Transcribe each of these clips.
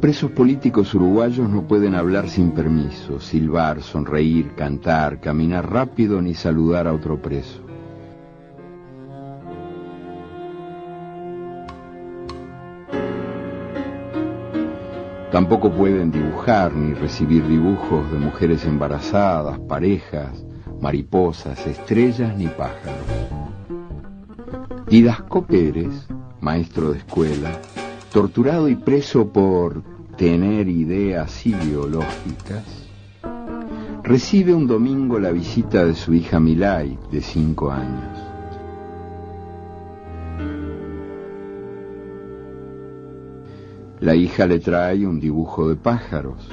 presos políticos uruguayos no pueden hablar sin permiso, silbar, sonreír, cantar, caminar rápido ni saludar a otro preso. Tampoco pueden dibujar ni recibir dibujos de mujeres embarazadas, parejas, mariposas, estrellas ni pájaros. Didasco Pérez, maestro de escuela, torturado y preso por tener ideas ideológicas, recibe un domingo la visita de su hija Milay, de cinco años. La hija le trae un dibujo de pájaros.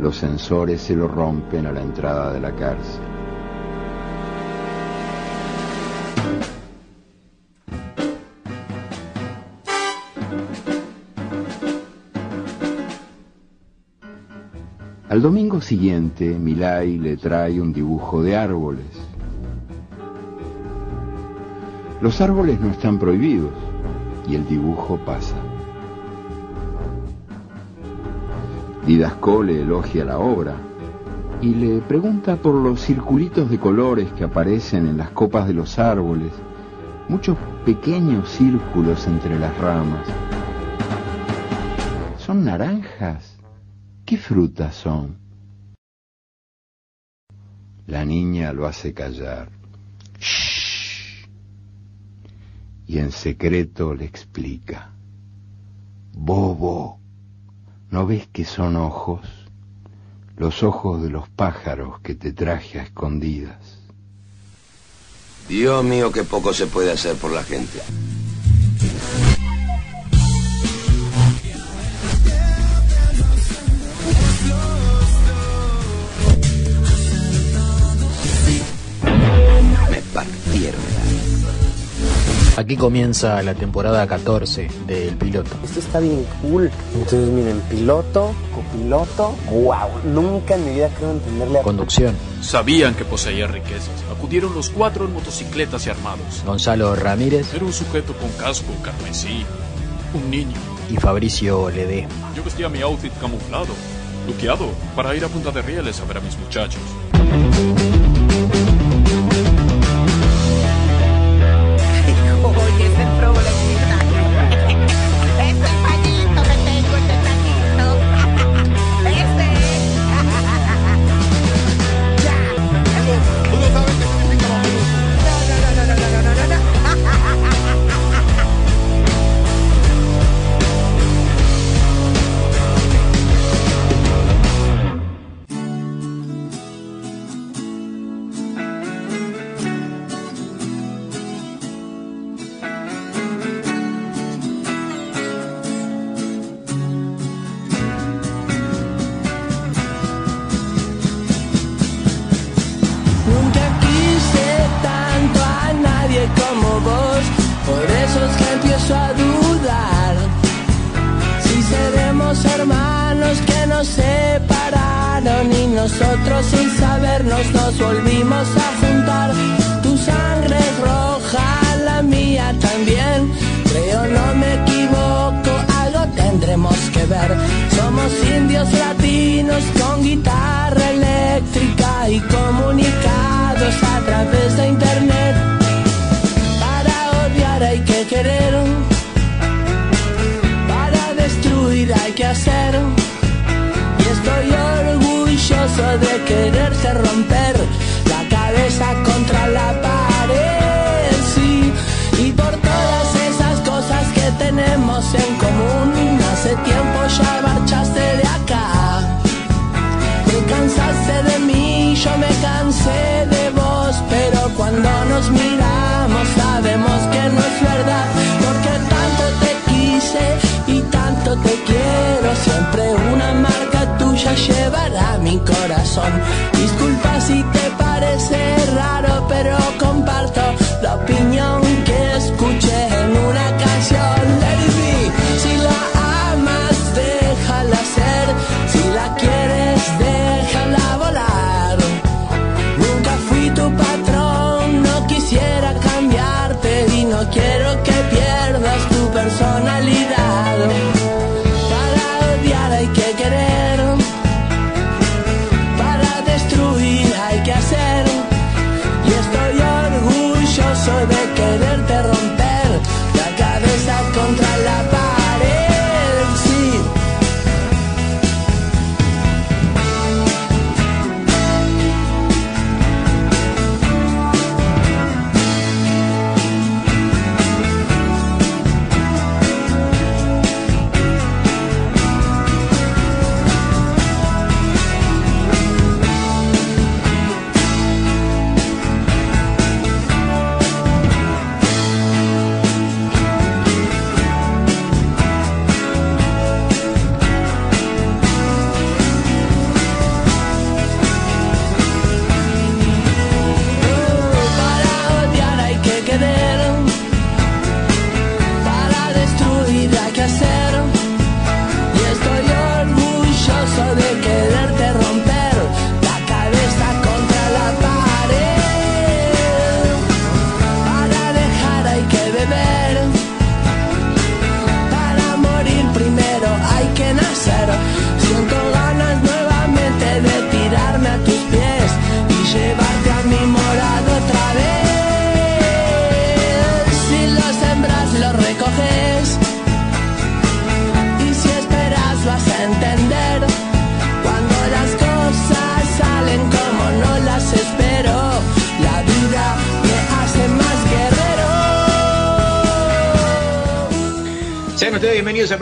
Los sensores se lo rompen a la entrada de la cárcel. Al domingo siguiente, Milay le trae un dibujo de árboles. Los árboles no están prohibidos y el dibujo pasa. Didasco le elogia la obra y le pregunta por los circulitos de colores que aparecen en las copas de los árboles, muchos pequeños círculos entre las ramas. ¿Son naranjas? ¿Qué frutas son? La niña lo hace callar. Shh. Y en secreto le explica. Bobo, ¿no ves que son ojos? Los ojos de los pájaros que te traje a escondidas. Dios mío, qué poco se puede hacer por la gente. Aquí comienza la temporada 14 del piloto. Esto está bien cool. Entonces miren, piloto, copiloto, wow, nunca en mi vida creo entenderle a... Conducción. Sabían que poseía riquezas. Acudieron los cuatro en motocicletas y armados. Gonzalo Ramírez. Era un sujeto con casco carmesí. Un niño. Y Fabricio Ledesma. Yo vestía mi outfit camuflado, luqueado, para ir a Punta de Rieles a ver a mis muchachos.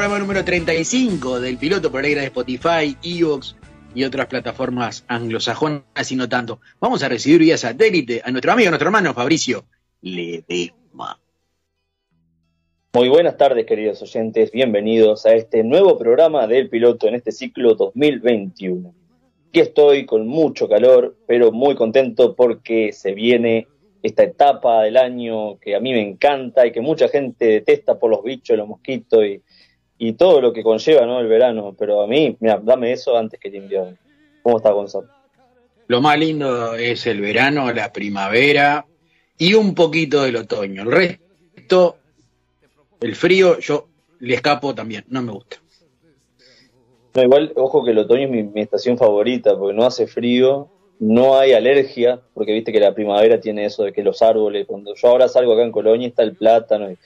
Programa número 35 del piloto por aire de Spotify, Evox y otras plataformas anglosajonas y no tanto. Vamos a recibir vía satélite a nuestro amigo, nuestro hermano Fabricio Ledesma. Muy buenas tardes, queridos oyentes. Bienvenidos a este nuevo programa del piloto en este ciclo 2021. Aquí estoy con mucho calor, pero muy contento porque se viene esta etapa del año que a mí me encanta y que mucha gente detesta por los bichos, los mosquitos y, y todo lo que conlleva ¿no? el verano. Pero a mí, mira, dame eso antes que el invierno. ¿Cómo está Gonzalo? Lo más lindo es el verano, la primavera y un poquito del otoño. El resto, el frío, yo le escapo también, no me gusta. No, igual, ojo que el otoño es mi, mi estación favorita, porque no hace frío, no hay alergia, porque viste que la primavera tiene eso de que los árboles, cuando yo ahora salgo acá en Colonia está el plátano y,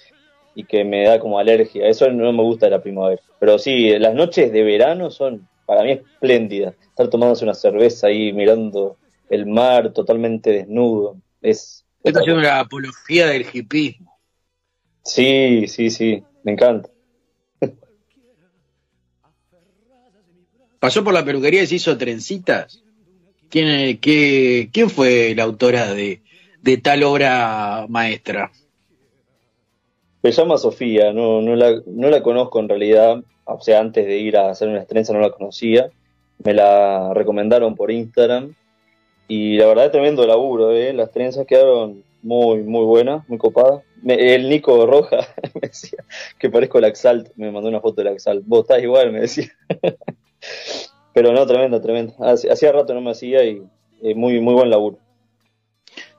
que me da como alergia, eso no me gusta de la primavera. Pero sí, las noches de verano son para mí espléndidas, estar tomándose una cerveza ahí mirando el mar totalmente desnudo, es... Está haciendo la apología del hipismo. Sí, sí, sí, me encanta. Pasó por la peluquería y se hizo trencitas. ¿Quién, qué, ¿Quién fue la autora de, tal obra maestra? Se llama Sofía, no, no, la, no la conozco en realidad, o sea, antes de ir a hacer una trenzas no la conocía, me la recomendaron por Instagram y la verdad es tremendo laburo, ¿eh? las trenzas quedaron muy, muy buenas, muy copadas. el Nico Roja me decía que parezco el Axalt, me mandó una foto del Axalt, vos estás igual, me decía. Pero no, tremenda, tremenda. Hacía rato no me hacía y muy, muy buen laburo.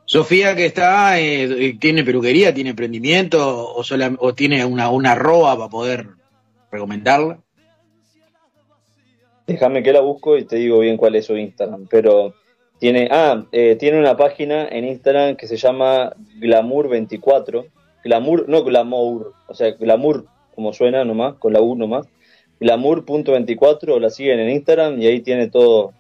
Sofía que está, eh, eh, tiene peluquería, tiene emprendimiento o, o tiene una, una arroba para poder recomendarla. Déjame que la busco y te digo bien cuál es su Instagram. Pero tiene, ah, eh, tiene una página en Instagram que se llama Glamour24. Glamour, no Glamour, o sea, Glamour, como suena nomás, con la U nomás glamour.24, la siguen en Instagram y ahí tiene todo,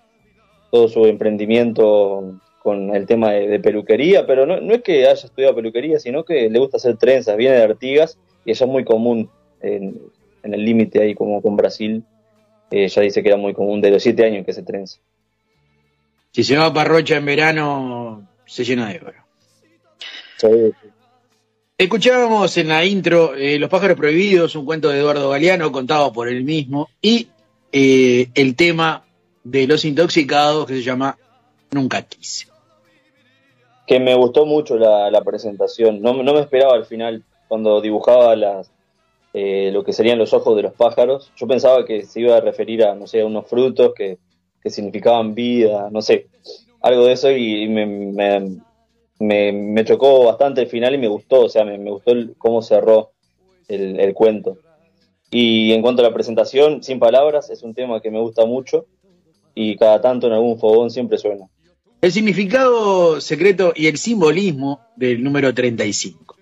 todo su emprendimiento con el tema de, peluquería, pero no, no, es que haya estudiado peluquería, sino que le gusta hacer trenzas, viene de Artigas y eso es muy común en, el límite ahí como con Brasil, eh, ya dice que era muy común de los siete años que se trenza. Si se va a Parrocha en verano, se llena de oro. Sí, Escuchábamos en la intro eh, Los pájaros prohibidos, un cuento de Eduardo Galeano contado por él mismo, y eh, el tema de los intoxicados que se llama Nunca quise. Que me gustó mucho la, presentación, no, me esperaba al final cuando dibujaba las, eh, lo que serían los ojos de los pájaros. Yo pensaba que se iba a referir a, no sé, a unos frutos que, significaban vida, no sé, algo de eso y, me, me, chocó bastante el final y me gustó, o sea, me, gustó cómo cerró el, cuento. Y en cuanto a la presentación, sin palabras, es un tema que me gusta mucho y cada tanto en algún fogón siempre suena. El significado secreto y el simbolismo del número 35.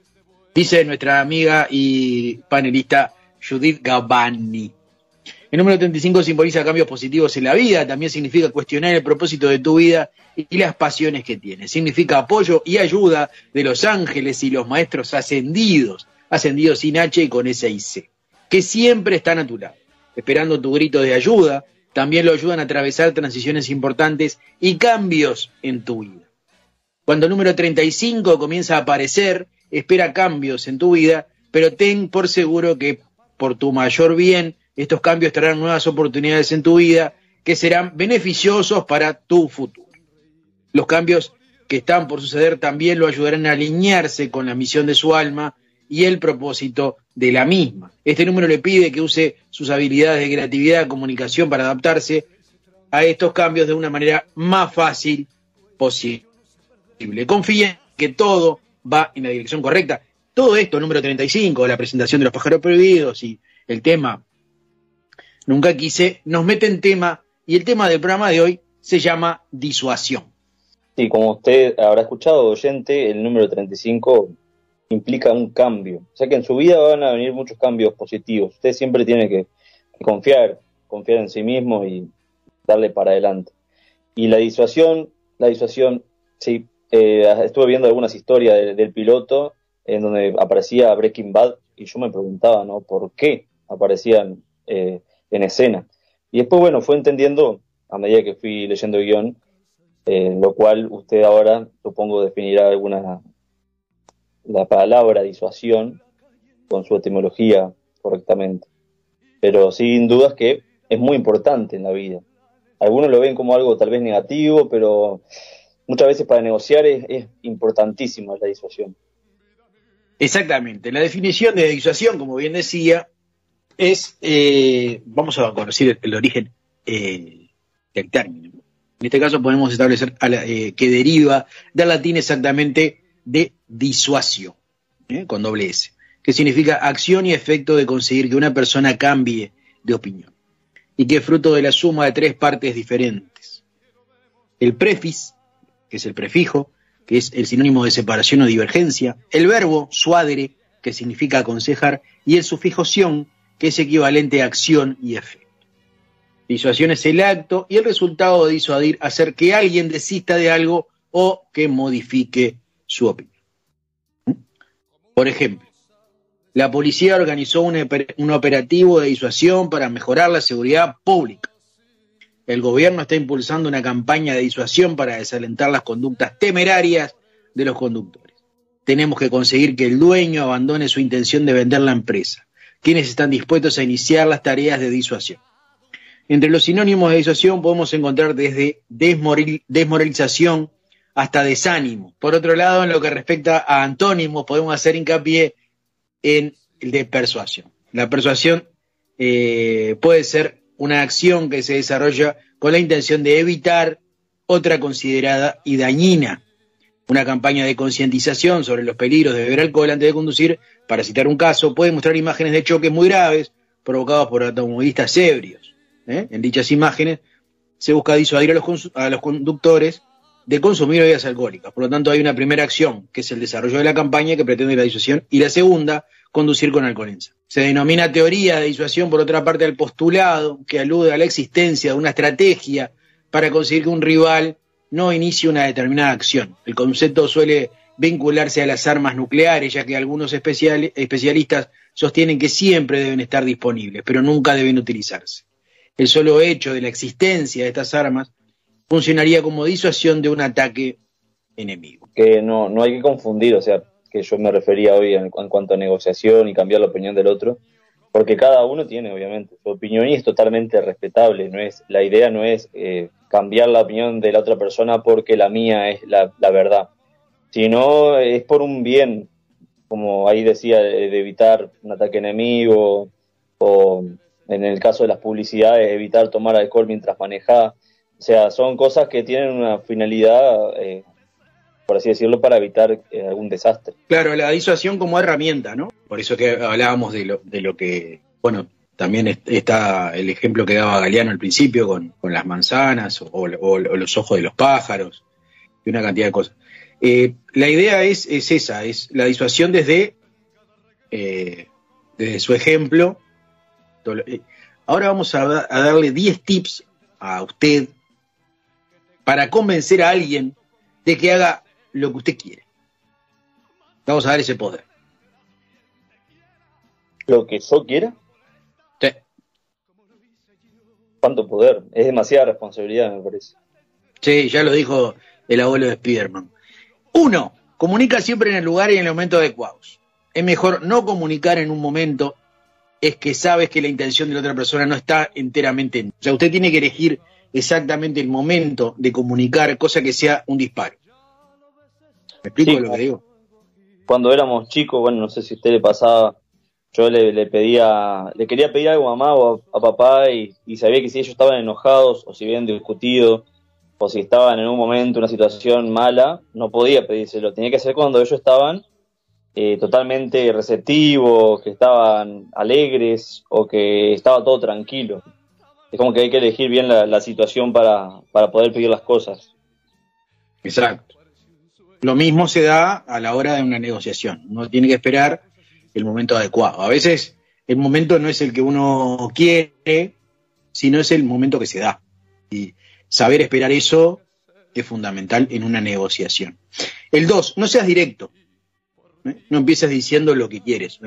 Dice nuestra amiga y panelista Judith Gabani. El número 35 simboliza cambios positivos en la vida, también significa cuestionar el propósito de tu vida y las pasiones que tienes. Significa apoyo y ayuda de los ángeles y los maestros ascendidos, ascendidos sin H y con S y C, que siempre están a tu lado, esperando tu grito de ayuda, también lo ayudan a atravesar transiciones importantes y cambios en tu vida. Cuando el número 35 comienza a aparecer, espera cambios en tu vida, pero ten por seguro que por tu mayor bien, estos cambios traerán nuevas oportunidades en tu vida que serán beneficiosos para tu futuro. Los cambios que están por suceder también lo ayudarán a alinearse con la misión de su alma y el propósito de la misma. Este número le pide que use sus habilidades de creatividad comunicación para adaptarse a estos cambios de una manera más fácil posible. Confíe que todo va en la dirección correcta. Todo esto, número 35, la presentación de los pájaros prohibidos y el tema Nunca quise, nos mete en tema y el tema del programa de hoy se llama disuasión. Sí, como usted habrá escuchado, oyente, el número 35 implica un cambio. O sea que en su vida van a venir muchos cambios positivos. Usted siempre tiene que, confiar, confiar en sí mismo y darle para adelante. Y la disuasión, la disuasión, sí, eh, estuve viendo algunas historias del, piloto en donde aparecía Breaking Bad y yo me preguntaba, ¿no? ¿Por qué aparecían eh, en escena? Y después, bueno, fue entendiendo a medida que fui leyendo el guion, eh, lo cual usted ahora, supongo, definirá alguna la palabra disuasión con su etimología correctamente. Pero sin dudas que es muy importante en la vida. Algunos lo ven como algo tal vez negativo, pero muchas veces para negociar es, es importantísima la disuasión. Exactamente. La definición de disuasión, como bien decía, es, eh, vamos a conocer el, origen eh, del término. En este caso podemos establecer eh, que deriva del latín exactamente de disuasio, con doble S, que significa acción y efecto de conseguir que una persona cambie de opinión, y que es fruto de la suma de tres partes diferentes. El prefix, que es el prefijo, que es el sinónimo de separación o divergencia, el verbo suadere, que significa aconsejar, y el sufijo sion, que es equivalente a acción y efecto. Disuasión es el acto y el resultado de disuadir hacer que alguien desista de algo o que modifique su opinión. Por ejemplo, la policía organizó un, un operativo de disuasión para mejorar la seguridad pública. El gobierno está impulsando una campaña de disuasión para desalentar las conductas temerarias de los conductores. Tenemos que conseguir que el dueño abandone su intención de vender la empresa. Quienes están dispuestos a iniciar las tareas de disuasión. Entre los sinónimos de disuasión podemos encontrar desde desmoralización hasta desánimo. Por otro lado, en lo que respecta a antónimos, podemos hacer hincapié en el de persuasión. La persuasión eh, puede ser una acción que se desarrolla con la intención de evitar otra considerada y dañina. Una campaña de concientización sobre los peligros de beber alcohol antes de conducir, para citar un caso, puede mostrar imágenes de choques muy graves provocados por automovilistas ebrios. ¿eh? En dichas imágenes se busca disuadir a los, a los conductores de consumir bebidas alcohólicas. Por lo tanto, hay una primera acción, que es el desarrollo de la campaña que pretende la disuasión, y la segunda, conducir con alcoholenza. Se denomina teoría de disuasión, por otra parte, al postulado, que alude a la existencia de una estrategia para conseguir que un rival no inicie una determinada acción. El concepto suele vincularse a las armas nucleares, ya que algunos especialistas sostienen que siempre deben estar disponibles, pero nunca deben utilizarse. El solo hecho de la existencia de estas armas funcionaría como disuasión de un ataque enemigo. Que no, no hay que confundir, o sea, que yo me refería hoy en, cuanto a negociación y cambiar la opinión del otro, porque cada uno tiene obviamente su opinión y es totalmente respetable, no es la idea no es eh, cambiar la opinión de la otra persona porque la mía es la, la verdad, sino es por un bien, como ahí decía, de evitar un ataque enemigo o en el caso de las publicidades, evitar tomar alcohol mientras maneja. O sea, son cosas que tienen una finalidad, eh, por así decirlo, para evitar eh, algún desastre. Claro, la disuasión como herramienta, ¿no? Por eso que hablábamos de lo, de lo que, bueno, también está el ejemplo que daba Galeano al principio con, las manzanas o, los ojos de los pájaros. y una cantidad de cosas. Eh, la idea es, es, esa, es la disuasión desde, su ejemplo. Ahora vamos a, a darle 10 tips a usted para convencer a alguien de que haga lo que usted quiere. Vamos a dar ese poder. ¿Lo que yo quiera? Sí. ¿Cuánto poder? Es demasiada responsabilidad, me parece. Sí, ya lo dijo el abuelo de Spiderman. Uno, comunica siempre en el lugar y en el momento adecuados. Es mejor no comunicar en un momento, es que sabes que la intención de la otra persona no está enteramente en. O sea, usted tiene que elegir exactamente el momento de comunicar, cosa que sea un disparo. ¿Me explico lo que digo? Cuando éramos chicos, bueno, no sé si a usted le pasaba, yo le, pedía, le quería pedir algo a mamá o a, papá y, sabía que si ellos estaban enojados o si habían discutido o si estaban en un momento, una situación mala, no podía pedírselo. Tenía que hacer cuando ellos estaban eh, totalmente receptivos, que estaban alegres o que estaba todo tranquilo. Es como que hay que elegir bien la, situación para, para poder pedir las cosas. Exacto. Lo mismo se da a la hora de una negociación. Uno tiene que esperar el momento adecuado. A veces el momento no es el que uno quiere, sino es el momento que se da. Y saber esperar eso es fundamental en una negociación. El dos, no seas directo. ¿eh? No empieces diciendo lo que quieres.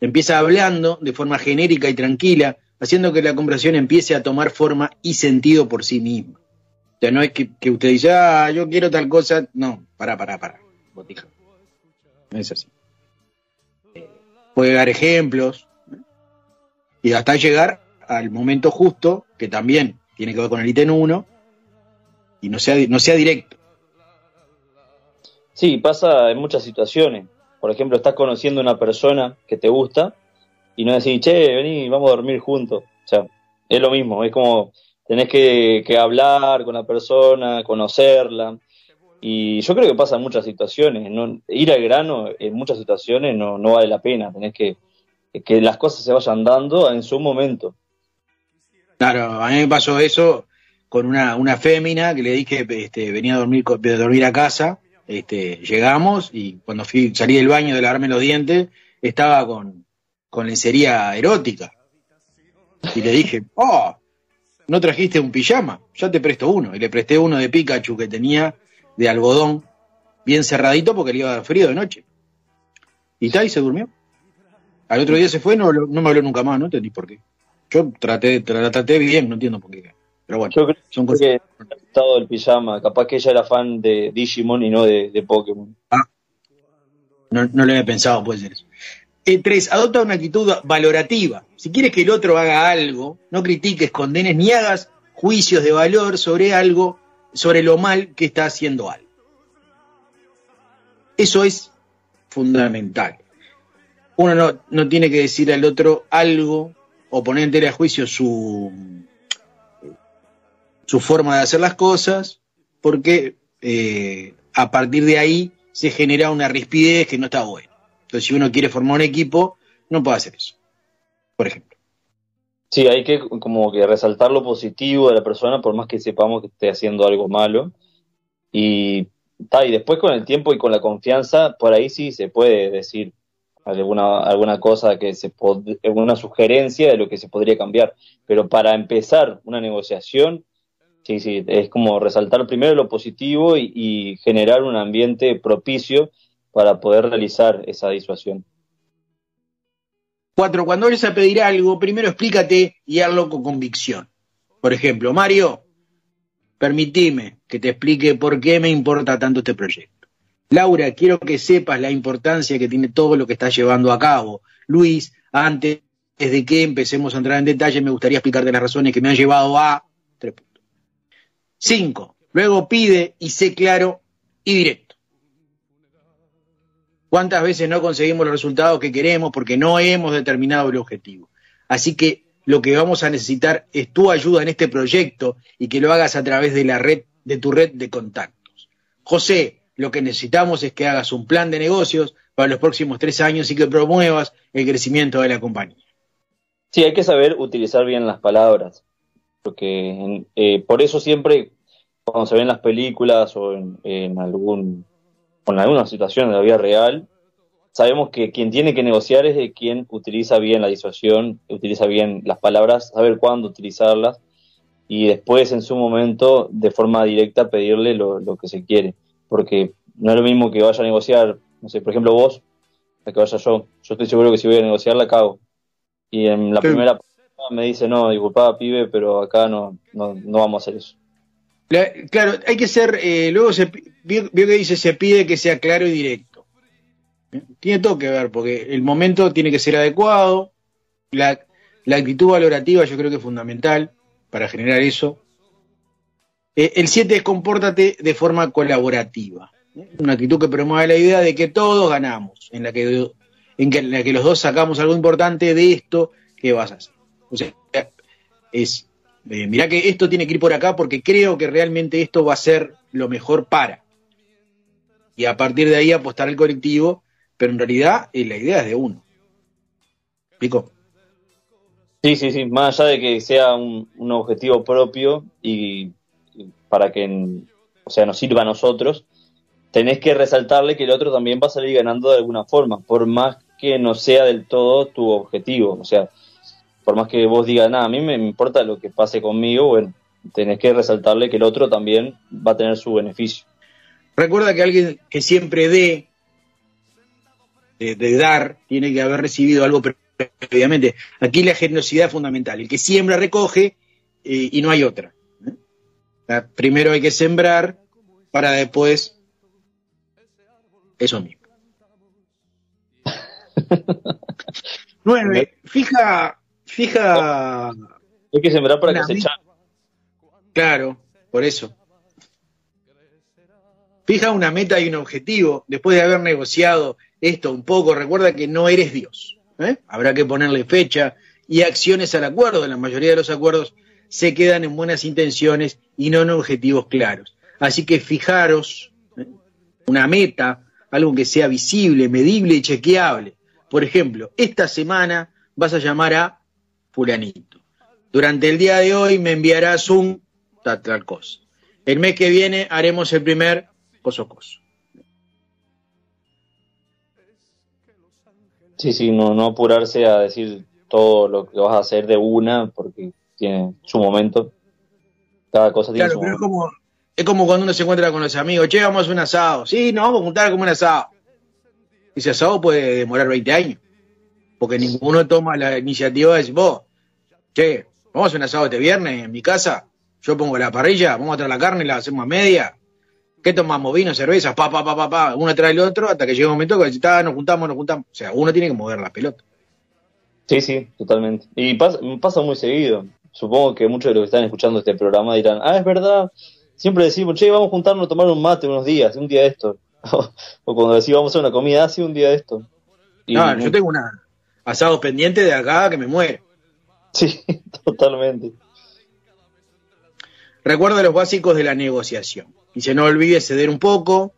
Empieza hablando de forma genérica y tranquila, haciendo que la conversación empiece a tomar forma y sentido por sí misma. O sea, no es que, usted dice, ah, yo quiero tal cosa. No, para, para, para. Botija. No es así. puede dar ejemplos y hasta llegar al momento justo, que también tiene que ver con el ítem 1, y no sea, no sea directo. Sí, pasa en muchas situaciones. Por ejemplo, estás conociendo a una persona que te gusta y no decís, che, vení, vamos a dormir juntos. O sea, es lo mismo, es como tenés que, hablar con la persona, conocerla. Y yo creo que pasa en muchas situaciones. ¿no? Ir al grano en muchas situaciones no, no vale la pena. Tenés que que las cosas se vayan dando en su momento. Claro, a mí me pasó eso con una, una fémina que le dije este, venía a dormir, a dormir a casa. Este, llegamos y cuando fui, salí del baño de lavarme los dientes, estaba con, con lencería erótica. Y le dije, oh, ¿no trajiste un pijama? Ya te presto uno. Y le presté uno de Pikachu que tenía de algodón, bien cerradito porque le iba a dar frío de noche. Y tal, y se durmió. Al otro día se fue, no, no me habló nunca más, no entendí por qué. Yo traté, traté bien, no entiendo por qué. Pero bueno, Yo creo son cosas. que estado del pijama, capaz que ella era fan de Digimon y no de, Pokémon. Ah, no, no lo había pensado, puede ser eso. Eh, tres, adopta una actitud valorativa. Si quieres que el otro haga algo, no critiques, condenes ni hagas juicios de valor sobre algo, sobre lo mal que está haciendo algo. Eso es fundamental. Uno no, no tiene que decir al otro algo o poner a juicio su, su forma de hacer las cosas, porque eh, a partir de ahí se genera una rispidez que no está buena. Entonces, si uno quiere formar un equipo, no puede hacer eso, por ejemplo. Sí, hay que como que resaltar lo positivo de la persona, por más que sepamos que esté haciendo algo malo. Y, y después con el tiempo y con la confianza, por ahí sí se puede decir, alguna, alguna cosa que se alguna sugerencia de lo que se podría cambiar. Pero para empezar una negociación, sí, sí, es como resaltar primero lo positivo y, generar un ambiente propicio para poder realizar esa disuasión. Cuatro, cuando vayas a pedir algo, primero explícate y hazlo con convicción. Por ejemplo, Mario, permitime que te explique por qué me importa tanto este proyecto. Laura, quiero que sepas la importancia que tiene todo lo que estás llevando a cabo. Luis, antes de que empecemos a entrar en detalle, me gustaría explicarte las razones que me han llevado a... Tres puntos. Cinco, luego pide y sé claro y directo. ¿Cuántas veces no conseguimos los resultados que queremos porque no hemos determinado el objetivo? Así que lo que vamos a necesitar es tu ayuda en este proyecto y que lo hagas a través de la red, de tu red de contactos. José, lo que necesitamos es que hagas un plan de negocios para los próximos tres años y que promuevas el crecimiento de la compañía. Sí, hay que saber utilizar bien las palabras, porque eh, por eso siempre cuando se ven las películas o en, algún en alguna situación de la vida real, sabemos que quien tiene que negociar es de quien utiliza bien la disuasión, utiliza bien las palabras, saber cuándo utilizarlas y después en su momento de forma directa pedirle lo, que se quiere. Porque no es lo mismo que vaya a negociar, no sé, por ejemplo vos, a que vaya yo. Yo estoy seguro que si voy a negociar la cago. Y en la primera me dice, no, disculpa, pibe, pero acá no, no, no vamos a hacer eso. Claro, hay que ser, eh, luego se, vio, que dice, se pide que sea claro y directo. Tiene todo que ver, porque el momento tiene que ser adecuado, la, la actitud valorativa yo creo que es fundamental para generar eso. Eh, el 7 es compórtate de forma colaborativa. Una actitud que promueve la idea de que todos ganamos, en la que, en, la que los dos sacamos algo importante de esto que vas a hacer. O sea, es eh, mirá que esto tiene que ir por acá porque creo que realmente esto va a ser lo mejor para. Y a partir de ahí apostar al colectivo, pero en realidad eh, la idea es de uno. ¿Pico? Sí, sí, sí, más allá de que sea un, objetivo propio y, para que o sea, nos sirva a nosotros, tenés que resaltarle que el otro también va a salir ganando de alguna forma, por más que no sea del todo tu objetivo. O sea, por más que vos digas, nada, a mí me importa lo que pase conmigo, bueno, tenés que resaltarle que el otro también va a tener su beneficio. Recuerda que alguien que siempre dé, de, dar, tiene que haber recibido algo previamente. Aquí la generosidad es fundamental. El que siembra recoge eh, y no hay otra. ¿eh? Primero hay que sembrar para después eso mismo. Nueve, fija Fija. Hay que sembrar para cosechar. Claro, por eso. Fija una meta y un objetivo después de haber negociado esto un poco. Recuerda que no eres Dios. ¿eh? Habrá que ponerle fecha y acciones al acuerdo. La mayoría de los acuerdos se quedan en buenas intenciones y no en objetivos claros. Así que fijaros ¿eh? una meta, algo que sea visible, medible y chequeable. Por ejemplo, esta semana vas a llamar a fulanito. Durante el día de hoy me enviarás un tal, cosa. El mes que viene haremos el primer coso coso. Sí, sí, no, no apurarse a decir todo lo que vas a hacer de una, porque tiene su momento. Cada cosa tiene claro, pero Es como, es como cuando uno se encuentra con los amigos, che, vamos a un asado. Sí, nos vamos a juntar como un asado. Ese asado puede demorar 20 años porque ninguno toma la iniciativa de decir, vos, che, vamos a hacer un asado este viernes en mi casa, yo pongo la parrilla, vamos a traer la carne y la hacemos a media. ¿Qué tomamos? Vino, cerveza, pa, pa, pa, pa, pa, uno trae el otro hasta que llega un momento que está, nos juntamos, nos juntamos. O sea, uno tiene que mover la pelota. Sí, sí, totalmente. Y pasa, pasa muy seguido. Supongo que muchos de los que están escuchando este programa dirán, ah, es verdad, siempre decimos, che, vamos a juntarnos a tomar un mate unos días, un día de esto. o cuando decimos, vamos a hacer una comida, hace un día de esto. no, yo tengo una, Asado pendiente de acá que me muere. Sí, totalmente. Recuerda los básicos de la negociación. Y se no olvide ceder un poco.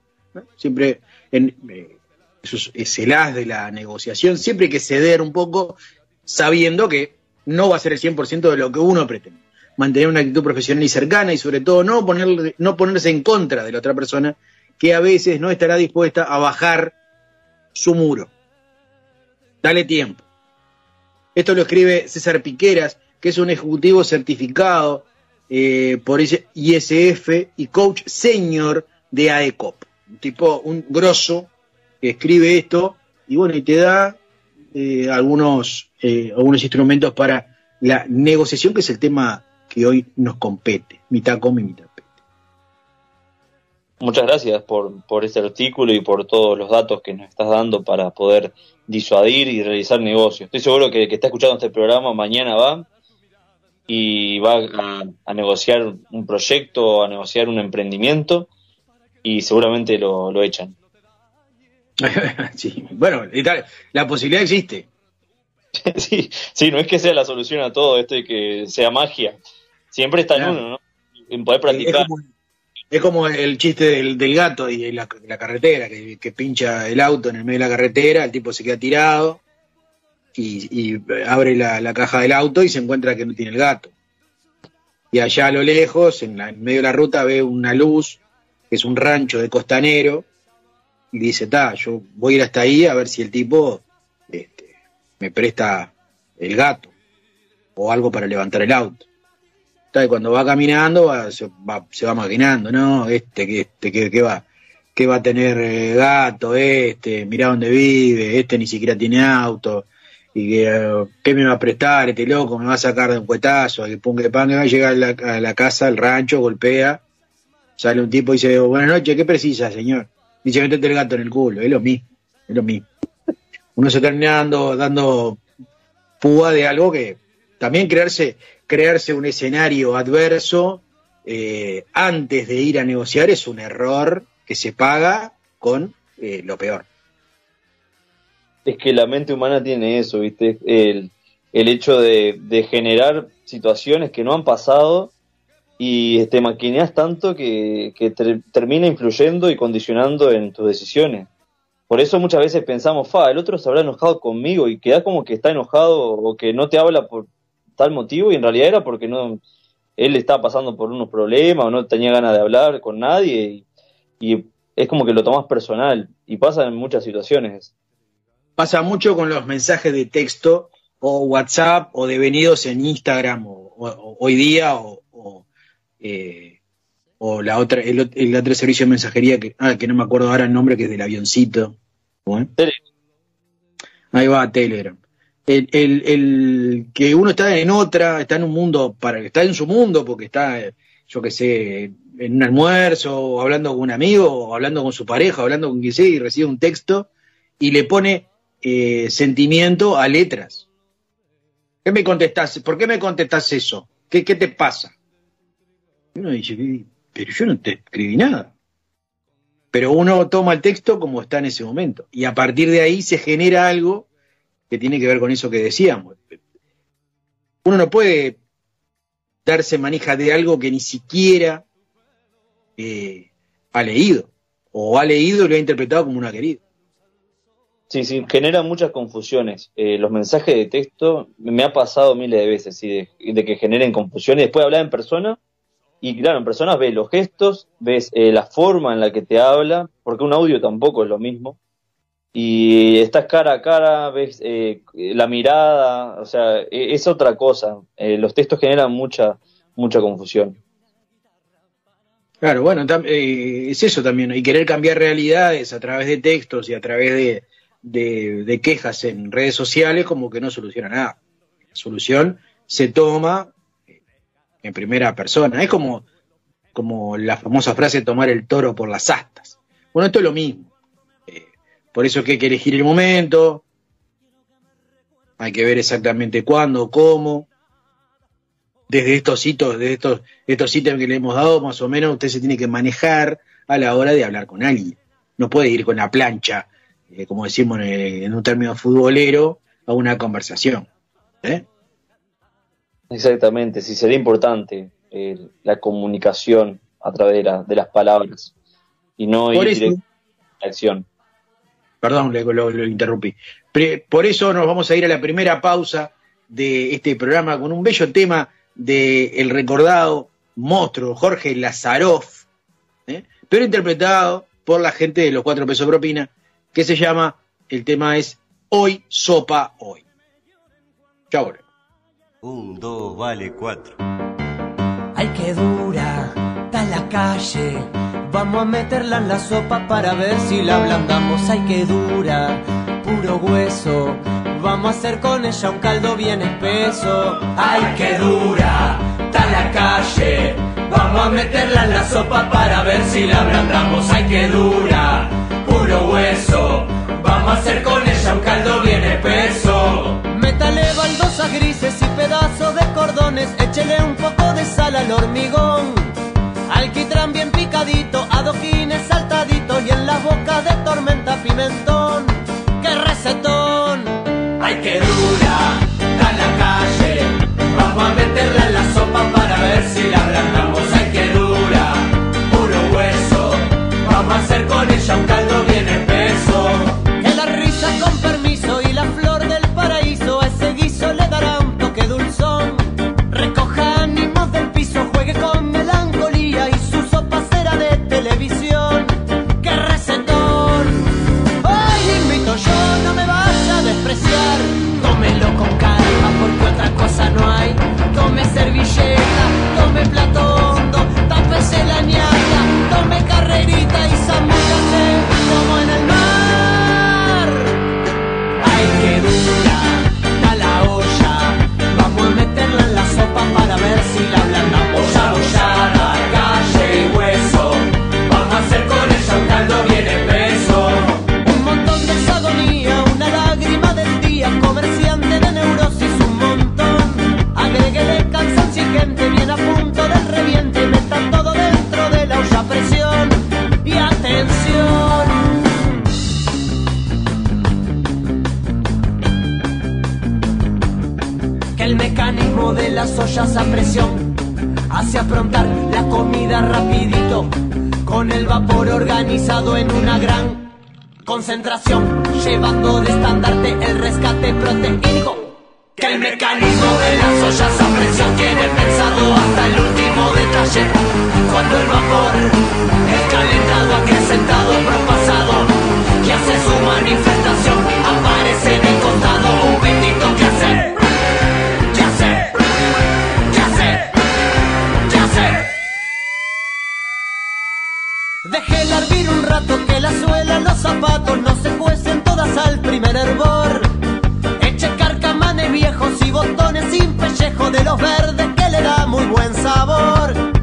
Siempre, en, eh, eso es, el as de la negociación, siempre hay que ceder un poco sabiendo que no va a ser el 100% de lo que uno pretende. Mantener una actitud profesional y cercana y sobre todo no, ponerle, no ponerse en contra de la otra persona que a veces no estará dispuesta a bajar su muro. Dale tiempo. Esto lo escribe César Piqueras, que es un ejecutivo certificado eh, por ISF y coach senior de AECOP. Un tipo, un grosso que escribe esto y bueno, y te da eh, algunos, eh, algunos instrumentos para la negociación, que es el tema que hoy nos compete, mitad come y mitad pete. Muchas gracias por, por este artículo y por todos los datos que nos estás dando para poder disuadir y realizar negocios. Estoy seguro que el que está escuchando este programa mañana va y va a, negociar un proyecto, a negociar un emprendimiento y seguramente lo, lo echan. sí, bueno, la posibilidad existe. sí, sí, no es que sea la solución a todo esto y que sea magia. Siempre está en uno, ¿no? En poder practicar. Es como el chiste del, gato y la, la carretera, que, pincha el auto en el medio de la carretera, el tipo se queda tirado y, abre la, caja del auto y se encuentra que no tiene el gato. y allá a lo lejos, en, medio de la ruta, ve una luz, que es un rancho de costanero, y dice, ta, yo voy a ir hasta ahí a ver si el tipo este, me presta el gato o algo para levantar el auto. Y cuando va caminando, se, va, se va maquinando, ¿no? Este, que este, que, va, que va a tener eh, gato, este, mira dónde vive, este ni siquiera tiene auto, y que, eh, ¿qué me va a prestar este loco? Me va a sacar de un cuetazo, que pan, que va a llegar a la, casa, al rancho, golpea, sale un tipo y dice, buenas noches, ¿qué precisa, señor? Dice, metete el gato en el culo, es lo mismo, es lo mismo. Uno se termina dando, dando púa de algo que también crearse, crearse un escenario adverso eh, antes de ir a negociar es un error que se paga con eh, lo peor. Es que la mente humana tiene eso, ¿viste? El, hecho de, generar situaciones que no han pasado y te maquineas tanto que, termina influyendo y condicionando en tus decisiones. Por eso muchas veces pensamos, fa, el otro se habrá enojado conmigo y queda como que está enojado o que no te habla por tal motivo y en realidad era porque no él estaba pasando por unos problemas o no tenía ganas de hablar con nadie y, es como que lo tomas personal y pasa en muchas situaciones. Pasa mucho con los mensajes de texto o WhatsApp o devenidos en Instagram o, hoy día o, eh, o la otra el, otro servicio de mensajería que, ah, que no me acuerdo ahora el nombre que es del avioncito. Ahí va Telegram el, el, que uno está en otra, está en un mundo, para está en su mundo, porque está, yo qué sé, en un almuerzo, o hablando con un amigo, o hablando con su pareja, hablando con quien sea, y recibe un texto y le pone eh, sentimiento a letras. ¿Qué me contestás? ¿Por qué me contestás eso? ¿Qué, qué te pasa? Y uno dice, pero yo no te escribí nada. Pero uno toma el texto como está en ese momento. Y a partir de ahí se genera algo que tiene que ver con eso que decíamos. Uno no puede darse manija de algo que ni siquiera eh, ha leído, o ha leído y lo ha interpretado como una querida. Sí, sí, genera muchas confusiones. Eh, los mensajes de texto me ha pasado miles de veces, de, que generen confusión y después hablar en persona. Y claro, en persona ves los gestos, ves eh, la forma en la que te habla, porque un audio tampoco es lo mismo y estás cara a cara, ves eh, la mirada, o sea, e, es otra cosa. Eh, los textos generan mucha, mucha confusión. Claro, bueno, eh, es eso también, y querer cambiar realidades a través de textos y a través de, de, quejas en redes sociales como que no soluciona nada. La solución se toma en primera persona. Es como, como la famosa frase tomar el toro por las astas. Bueno, esto es lo mismo por eso que hay que elegir el momento, hay que ver exactamente cuándo, cómo. Desde estos hitos, de estos, estos ítems que le hemos dado, más o menos usted se tiene que manejar a la hora de hablar con alguien. No puede ir con la plancha, eh, como decimos en, un término futbolero, a una conversación. ¿eh? Exactamente, sí, sería importante eh, la comunicación a través de, las palabras y no ir directo a la acción. Perdón, lo, interrumpí. Por eso nos vamos a ir a la primera pausa de este programa con un bello tema del el recordado monstruo Jorge Lazaroff, ¿eh? pero interpretado por la gente de los cuatro pesos propina, que se llama, el tema es Hoy Sopa Hoy. Chau. Un, dos, vale, cuatro. Ay, qué dura, está la calle Vamos a meterla en la sopa para ver si la ablandamos. Ay, que dura, puro hueso. Vamos a hacer con ella un caldo bien espeso. Ay, que dura, está la calle. Vamos a meterla en la sopa para ver si la ablandamos. Ay, que dura, puro hueso. Vamos a hacer con ella un caldo bien espeso. Métale baldosas grises y pedazos de cordones. Échele un poco de sal al hormigón. Alquitrán bien picadito, adoquines saltadito y en la boca de tormenta pimentón. ¡Qué recetón! ¡Ay, qué dura! En la calle. Vamos a meterla en la sopa para ver si la ablandamos. ¡Ay, qué dura! Puro hueso. Vamos a hacer con ella un caldo bien espeso. Que la risa con permiso y la flor del paraíso a ese guiso le dará un toque dulzón. Recoja ánimos del piso de las ollas a presión hace afrontar la comida rapidito con el vapor organizado en una gran concentración, llevando de estandarte el rescate proteínico. Que el mecanismo de las ollas a presión tiene pensado hasta el último detalle. Cuando el vapor, el calentado acrecentado, propasado, que hace su manifestación, no se cuecen todas al primer hervor. Eche carcamanes viejos y botones sin pellejo de los verdes que le da muy buen sabor.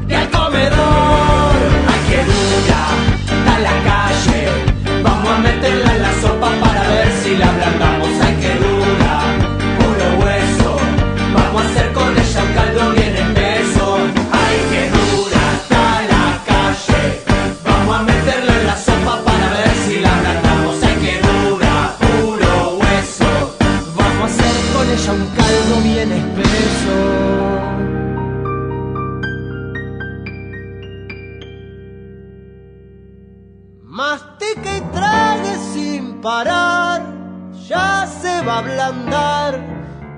Va a ablandar.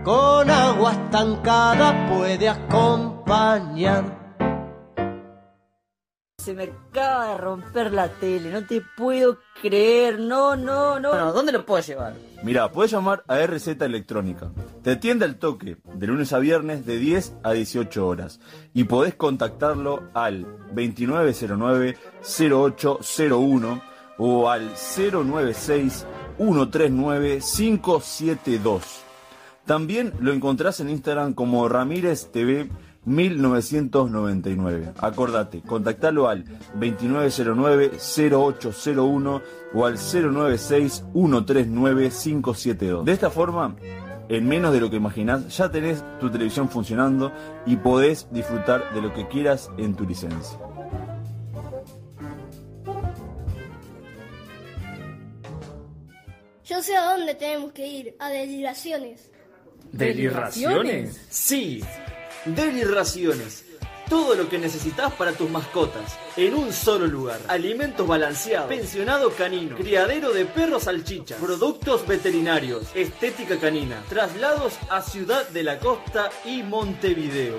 Con agua estancada puede acompañar. Se me acaba de romper la tele, no te puedo creer, no, no, no. Bueno, ¿dónde lo puedo llevar? Mira, puedes llamar a RZ Electrónica. Te atiende al toque, de lunes a viernes, de 10 a 18 horas. Y podés contactarlo al 2909-0801 o al 096-139-572. También lo encontrás en Instagram como Ramírez TV 1999. Acordate, contactalo al 2909-0801 o al 096-139-572. De esta forma, en menos de lo que imaginás, ya tenés tu televisión funcionando y podés disfrutar de lo que quieras en tu licencia. Yo sé a dónde tenemos que ir, a Deliraciones. ¿Deliraciones? Sí, Deliraciones. Todo lo que necesitas para tus mascotas, en un solo lugar. Alimentos balanceados, pensionado canino, criadero de perros salchichas, productos veterinarios, estética canina, traslados a Ciudad de la Costa y Montevideo.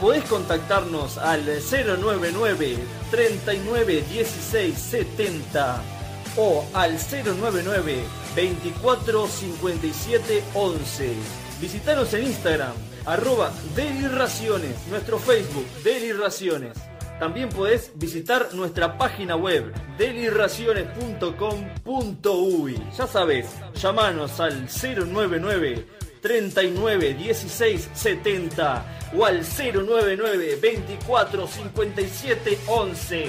Podés contactarnos al 099 39 16 70 o al 099 24 57 11. Visitanos en Instagram, arroba Deliraciones, nuestro Facebook, Deliraciones. También podés visitar nuestra página web, deliraciones.com.uy. Ya sabes, llamanos al 099 39 16 70 o al 099 24 57 11.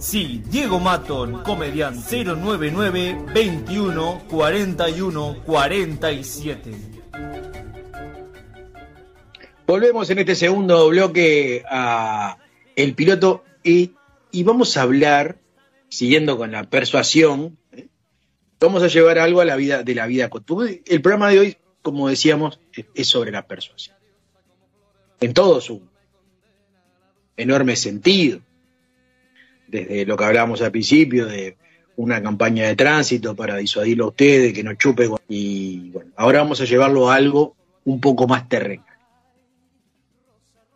Sí, Diego Maton, comediante 099 21 41 47. Volvemos en este segundo bloque a el piloto y, y vamos a hablar, siguiendo con la persuasión, vamos a llevar algo a la vida de la vida cotidiana. El programa de hoy, como decíamos, es sobre la persuasión. En todo su enorme sentido. Desde lo que hablábamos al principio de una campaña de tránsito para disuadirlo a ustedes, que no chupe. Y bueno, ahora vamos a llevarlo a algo un poco más terrenal.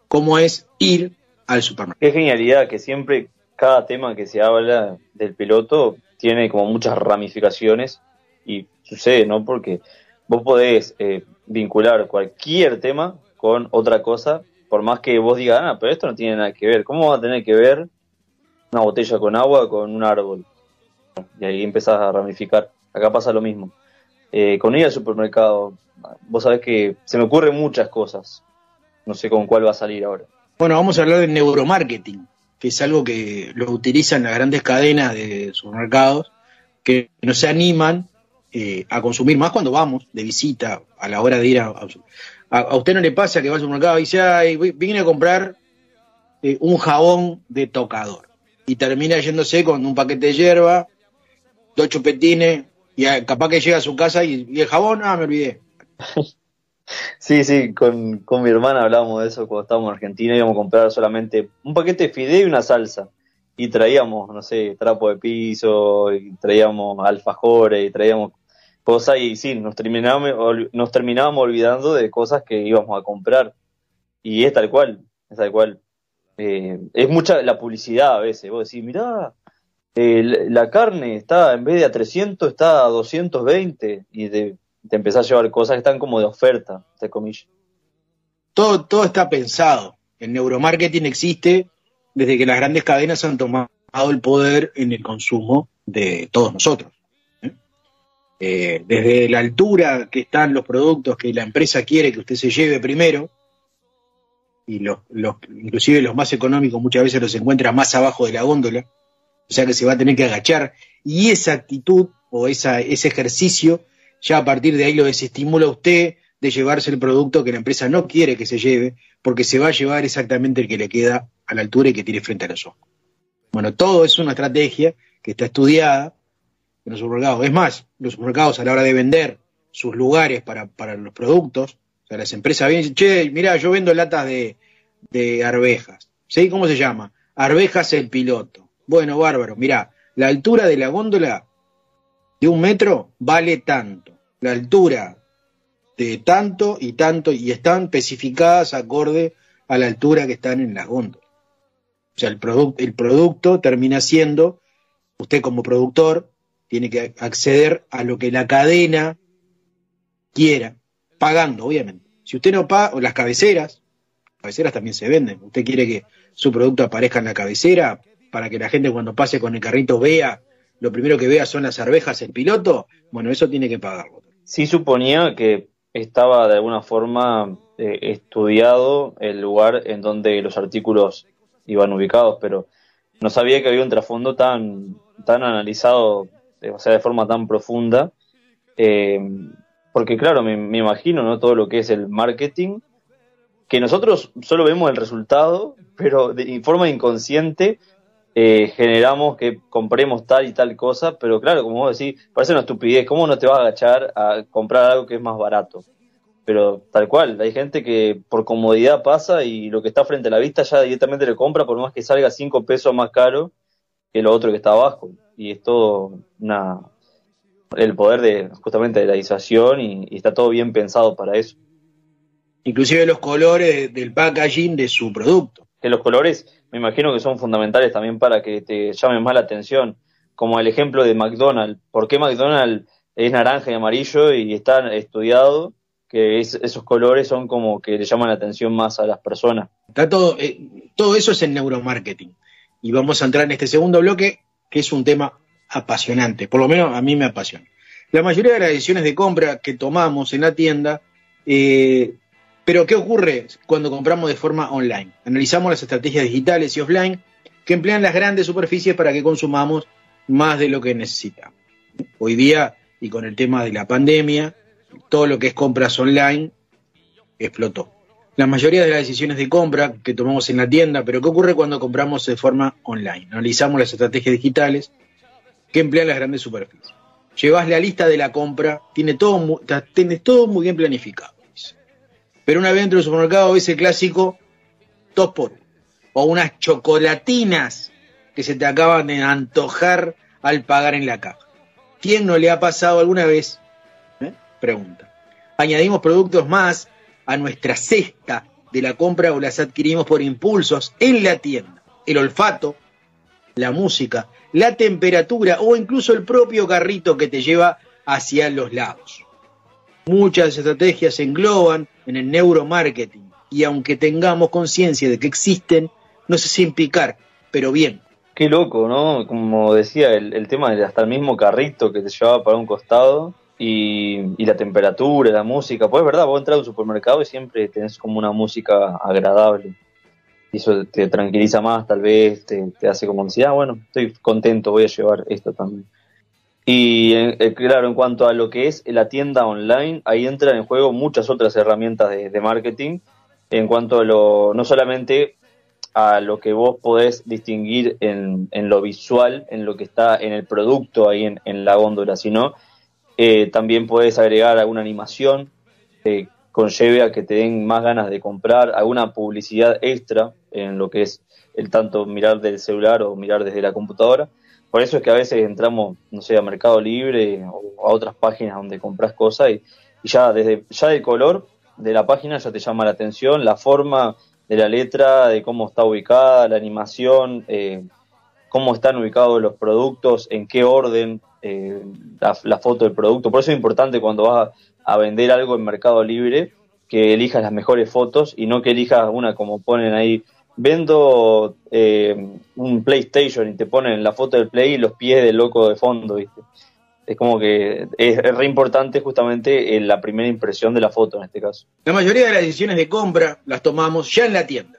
cómo es ir al supermercado. Qué genialidad que siempre cada tema que se habla del piloto tiene como muchas ramificaciones y sucede, ¿no? Porque vos podés eh, vincular cualquier tema con otra cosa, por más que vos digas, ah, pero esto no tiene nada que ver. ¿Cómo va a tener que ver una botella con agua con un árbol? Y ahí empezás a ramificar. Acá pasa lo mismo. Eh, con ir al supermercado, vos sabés que se me ocurren muchas cosas. No sé con cuál va a salir ahora. Bueno, vamos a hablar de neuromarketing, que es algo que lo utilizan las grandes cadenas de supermercados, que no se animan eh, a consumir más cuando vamos de visita a la hora de ir a, a, usted no le pasa que va al supermercado y dice, ay, vine a comprar eh, un jabón de tocador y termina yéndose con un paquete de hierba, dos chupetines y capaz que llega a su casa y, el jabón, ah, me olvidé. Sí, sí, con, con, mi hermana hablábamos de eso cuando estábamos en Argentina, íbamos a comprar solamente un paquete de fideo y una salsa. Y traíamos, no sé, trapo de piso, y traíamos alfajores, y traíamos cosas, y sí, nos terminábamos, nos terminábamos olvidando de cosas que íbamos a comprar. Y es tal cual, es tal cual. Eh, es mucha la publicidad a veces. Vos decís, mirá, eh, la carne está, en vez de a 300, está a 220. Y de te empezás a llevar cosas que están como de oferta, entre comillas. Todo, todo está pensado. El neuromarketing existe desde que las grandes cadenas han tomado el poder en el consumo de todos nosotros. ¿eh? Eh, desde la altura que están los productos que la empresa quiere que usted se lleve primero, y los, los, inclusive los más económicos muchas veces los encuentra más abajo de la góndola, o sea que se va a tener que agachar, y esa actitud o esa, ese ejercicio ya a partir de ahí lo desestimula a usted de llevarse el producto que la empresa no quiere que se lleve, porque se va a llevar exactamente el que le queda a la altura y que tiene frente a los ojos. Bueno, todo es una estrategia que está estudiada en los supermercados. Es más, los supermercados a la hora de vender sus lugares para, los productos, las empresas dicen, che, mira, yo vendo latas de, de arvejas. ¿Sí? ¿Cómo se llama? Arvejas el piloto. Bueno, bárbaro. Mira, la altura de la góndola de un metro vale tanto la altura de tanto y tanto y están especificadas acorde a la altura que están en las góndolas. O sea, el, el producto termina siendo, usted como productor tiene que acceder a lo que la cadena quiera, pagando, obviamente. Si usted no paga, o las cabeceras, cabeceras también se venden. Usted quiere que su producto aparezca en la cabecera para que la gente cuando pase con el carrito vea, lo primero que vea son las arvejas, el piloto, bueno, eso tiene que pagarlo sí suponía que estaba de alguna forma eh, estudiado el lugar en donde los artículos iban ubicados, pero no sabía que había un trasfondo tan, tan analizado, eh, o sea, de forma tan profunda. Eh, porque claro, me, imagino, ¿no? Todo lo que es el marketing, que nosotros solo vemos el resultado, pero de forma inconsciente eh, generamos que compremos tal y tal cosa, pero claro, como vos decís, parece una estupidez, ¿cómo no te vas a agachar a comprar algo que es más barato? Pero tal cual, hay gente que por comodidad pasa y lo que está frente a la vista ya directamente le compra por más que salga cinco pesos más caro que lo otro que está abajo. Y es todo una, el poder de justamente de la disuasión y, y está todo bien pensado para eso. Inclusive los colores del packaging de su producto. Que los colores me imagino que son fundamentales también para que te llamen más la atención, como el ejemplo de McDonald's. ¿Por qué McDonald's es naranja y amarillo y está estudiado que esos colores son como que le llaman la atención más a las personas? Está todo, eh, todo eso es el neuromarketing. Y vamos a entrar en este segundo bloque, que es un tema apasionante, por lo menos a mí me apasiona. La mayoría de las decisiones de compra que tomamos en la tienda eh, pero ¿qué ocurre cuando compramos de forma online? Analizamos las estrategias digitales y offline que emplean las grandes superficies para que consumamos más de lo que necesitamos. Hoy día, y con el tema de la pandemia, todo lo que es compras online explotó. La mayoría de las decisiones de compra que tomamos en la tienda, pero ¿qué ocurre cuando compramos de forma online? Analizamos las estrategias digitales que emplean las grandes superficies. Llevas la lista de la compra, tiene todo, tienes todo muy bien planificado. Pero una vez dentro del supermercado ese clásico dos por O unas chocolatinas que se te acaban de antojar al pagar en la caja. ¿Quién no le ha pasado alguna vez? ¿Eh? Pregunta. Añadimos productos más a nuestra cesta de la compra o las adquirimos por impulsos en la tienda. El olfato, la música, la temperatura o incluso el propio carrito que te lleva hacia los lados. Muchas estrategias se engloban en el neuromarketing y aunque tengamos conciencia de que existen, no sé sin picar, pero bien. Qué loco, ¿no? Como decía, el, tema de hasta el mismo carrito que te llevaba para un costado y, la temperatura, la música. Pues es verdad, vos entras a un supermercado y siempre tenés como una música agradable. Eso te tranquiliza más, tal vez, te, hace como decir, ah, bueno, estoy contento, voy a llevar esto también. Y eh, claro, en cuanto a lo que es la tienda online, ahí entran en juego muchas otras herramientas de, marketing. En cuanto a lo, no solamente a lo que vos podés distinguir en, lo visual, en lo que está en el producto ahí en, la góndola, sino eh, también podés agregar alguna animación que conlleve a que te den más ganas de comprar, alguna publicidad extra en lo que es el tanto mirar del celular o mirar desde la computadora por eso es que a veces entramos, no sé, a Mercado Libre o a otras páginas donde compras cosas y, ya desde ya el color de la página ya te llama la atención, la forma de la letra, de cómo está ubicada, la animación, eh, cómo están ubicados los productos, en qué orden, eh, la, foto del producto. Por eso es importante cuando vas a, vender algo en Mercado Libre que elijas las mejores fotos y no que elijas una como ponen ahí vendo eh, un PlayStation y te ponen la foto del Play y los pies del loco de fondo, ¿viste? Es como que es, re importante justamente la primera impresión de la foto en este caso. La mayoría de las decisiones de compra las tomamos ya en la tienda.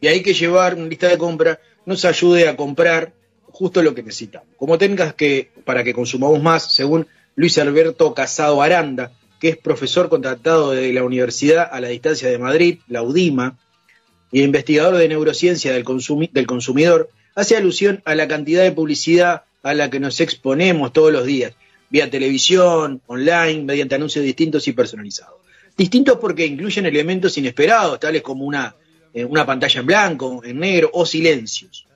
Y hay que llevar una lista de compra nos ayude a comprar justo lo que necesitamos. Como tengas que, para que consumamos más, según Luis Alberto Casado Aranda, que es profesor contratado de la Universidad a la Distancia de Madrid, la UDIMA, y investigador de neurociencia del, consumidor, hace alusión a la cantidad de publicidad a la que nos exponemos todos los días, vía televisión, online, mediante anuncios distintos y personalizados. Distintos porque incluyen elementos inesperados, tales como una, eh, una pantalla en blanco, en negro o silencios.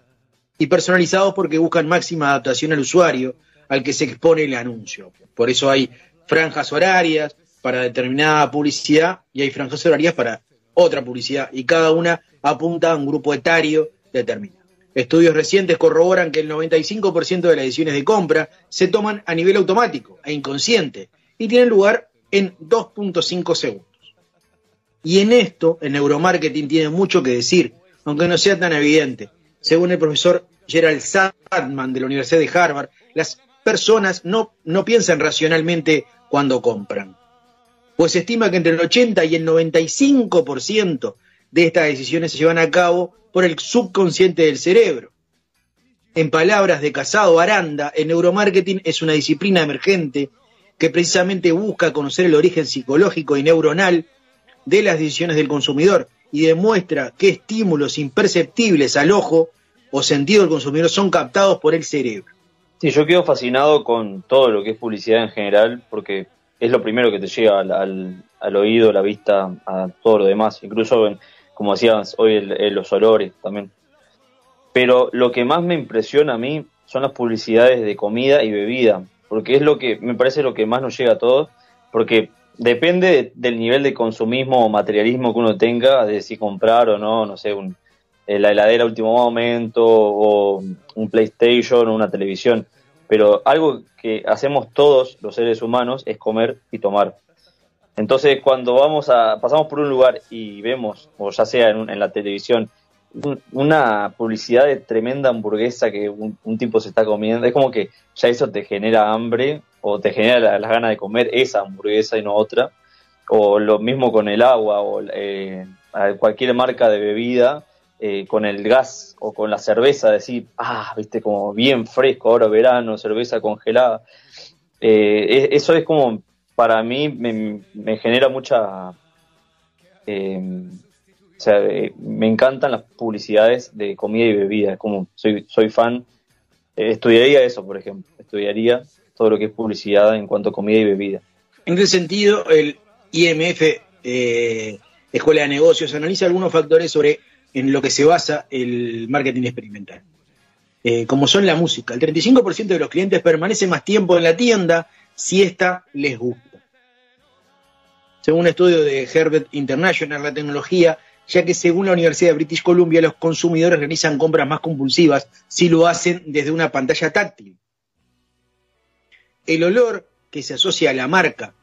Y personalizados porque buscan máxima adaptación al usuario al que se expone el anuncio. Por eso hay franjas horarias para determinada publicidad y hay franjas horarias para otra publicidad y cada una apunta a un grupo etario determinado. Estudios recientes corroboran que el 95% de las decisiones de compra se toman a nivel automático e inconsciente y tienen lugar en 2.5 segundos. Y en esto el neuromarketing tiene mucho que decir, aunque no sea tan evidente. Según el profesor Gerald Sadman de la Universidad de Harvard, las personas no, no piensan racionalmente cuando compran pues se estima que entre el 80 y el 95% de estas decisiones se llevan a cabo por el subconsciente del cerebro. En palabras de Casado Aranda, el neuromarketing es una disciplina emergente que precisamente busca conocer el origen psicológico y neuronal de las decisiones del consumidor y demuestra qué estímulos imperceptibles al ojo o sentido del consumidor son captados por el cerebro. Sí, yo quedo fascinado con todo lo que es publicidad en general, porque es lo primero que te llega al, al, oído, la vista, a todo lo demás, incluso, como decías hoy, los olores también. Pero lo que más me impresiona a mí son las publicidades de comida y bebida, porque es lo que me parece lo que más nos llega a todos, porque depende del nivel de consumismo o materialismo que uno tenga, de si comprar o no, no sé, un, la heladera último momento o un PlayStation o una televisión pero algo que hacemos todos los seres humanos es comer y tomar. Entonces, cuando vamos a, pasamos por un lugar y vemos, o ya sea en, la televisión, una publicidad de tremenda hamburguesa que un, tipo se está comiendo, es como que ya eso te genera hambre o te genera las ganas de comer esa hamburguesa y no otra. O lo mismo con el agua o eh, cualquier marca de bebida eh, con el gas o con la cerveza, decir, ah, viste, como bien fresco, ahora verano, cerveza congelada. Eh, eso es como, para mí, me, genera mucha... Eh, o sea, me encantan las publicidades de comida y bebida, como soy, soy fan. estudiaría eso, por ejemplo, estudiaría todo lo que es publicidad en cuanto a comida y bebida. En ese sentido, el IMF, Escuela de Negocios, analiza algunos factores sobre en lo que se basa el marketing experimental. Eh, como son la música, el 35% de los clientes permanecen más tiempo en la tienda si ésta les gusta. según un estudio de Herbert International, la tecnología, ya que según la Universidad de British Columbia, los consumidores realizan compras más compulsivas si lo hacen desde una pantalla táctil. El olor que se asocia a la marca,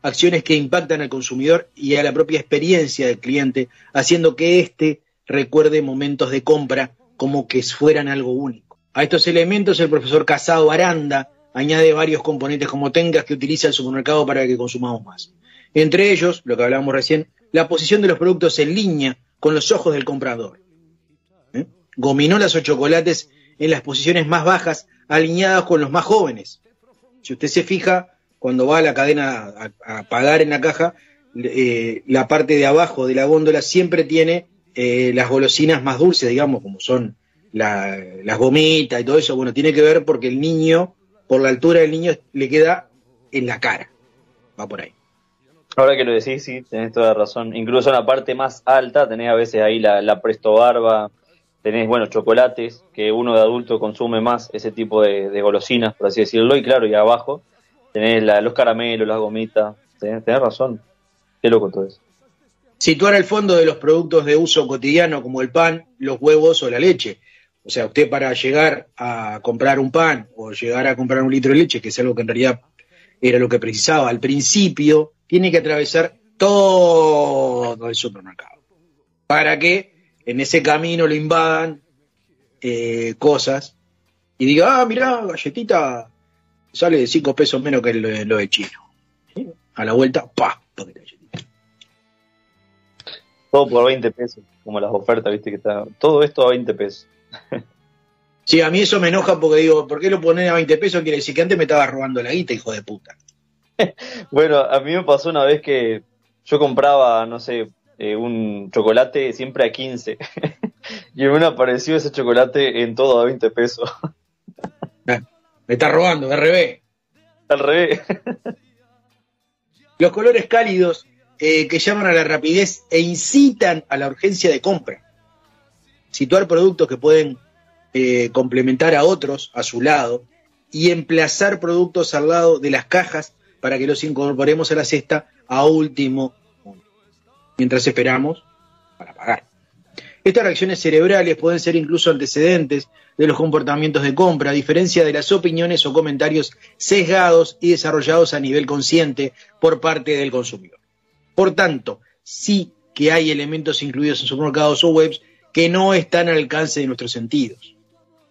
acciones que impactan al consumidor y a la propia experiencia del cliente, haciendo que éste recuerde momentos de compra como que fueran algo único. A estos elementos el profesor Casado Aranda añade varios componentes como tengas que utiliza el supermercado para que consumamos más. Entre ellos, lo que hablábamos recién, la posición de los productos en línea con los ojos del comprador. ¿Eh? Gominolas o chocolates en las posiciones más bajas alineadas con los más jóvenes. Si usted se fija, cuando va a la cadena a, pagar en la caja, eh, la parte de abajo de la góndola siempre tiene eh, las golosinas más dulces, digamos, como son las gomitas y todo eso. Bueno, tiene que ver porque el niño, por la altura del niño, le queda en la cara. Va por ahí. Ahora que lo decís, sí, tenés toda la razón. Incluso en la parte más alta tenés a veces ahí la, presto barba, tenés, bueno, chocolates, que uno de adulto consume más ese tipo de, golosinas, por así decirlo, y claro, y abajo tenés los caramelos, las gomitas, tenés, razón. Qué loco todo eso. Situar el fondo de los productos de uso cotidiano como el pan, los huevos o la leche. O sea, usted para llegar a comprar un pan o llegar a comprar un litro de leche, que es algo que en realidad era lo que precisaba al principio, tiene que atravesar todo el supermercado para que en ese camino lo invadan eh, cosas y diga, ah, mirá, galletita sale de 5 pesos menos que lo, de chino. A la vuelta, pa, Todo por 20 pesos, como las ofertas, viste que está. Todo esto a 20 pesos. sí, a mí eso me enoja porque digo, ¿por qué lo ponen a 20 pesos? Quiere decir que antes me estaba robando la guita, hijo de puta. bueno, a mí me pasó una vez que yo compraba, no sé, eh, un chocolate siempre a 15. y me apareció ese chocolate en todo a 20 pesos. me está robando, de revés. Al revés. Los colores cálidos eh, que llaman a la rapidez e incitan a la urgencia de compra. Situar productos que pueden eh, complementar a otros a su lado y emplazar productos al lado de las cajas para que los incorporemos a la cesta a último mientras esperamos para pagar. Estas reacciones cerebrales pueden ser incluso antecedentes de los comportamientos de compra, a diferencia de las opiniones o comentarios sesgados y desarrollados a nivel consciente por parte del consumidor. Por tanto, sí que hay elementos incluidos en supermercados o webs que no están al alcance de nuestros sentidos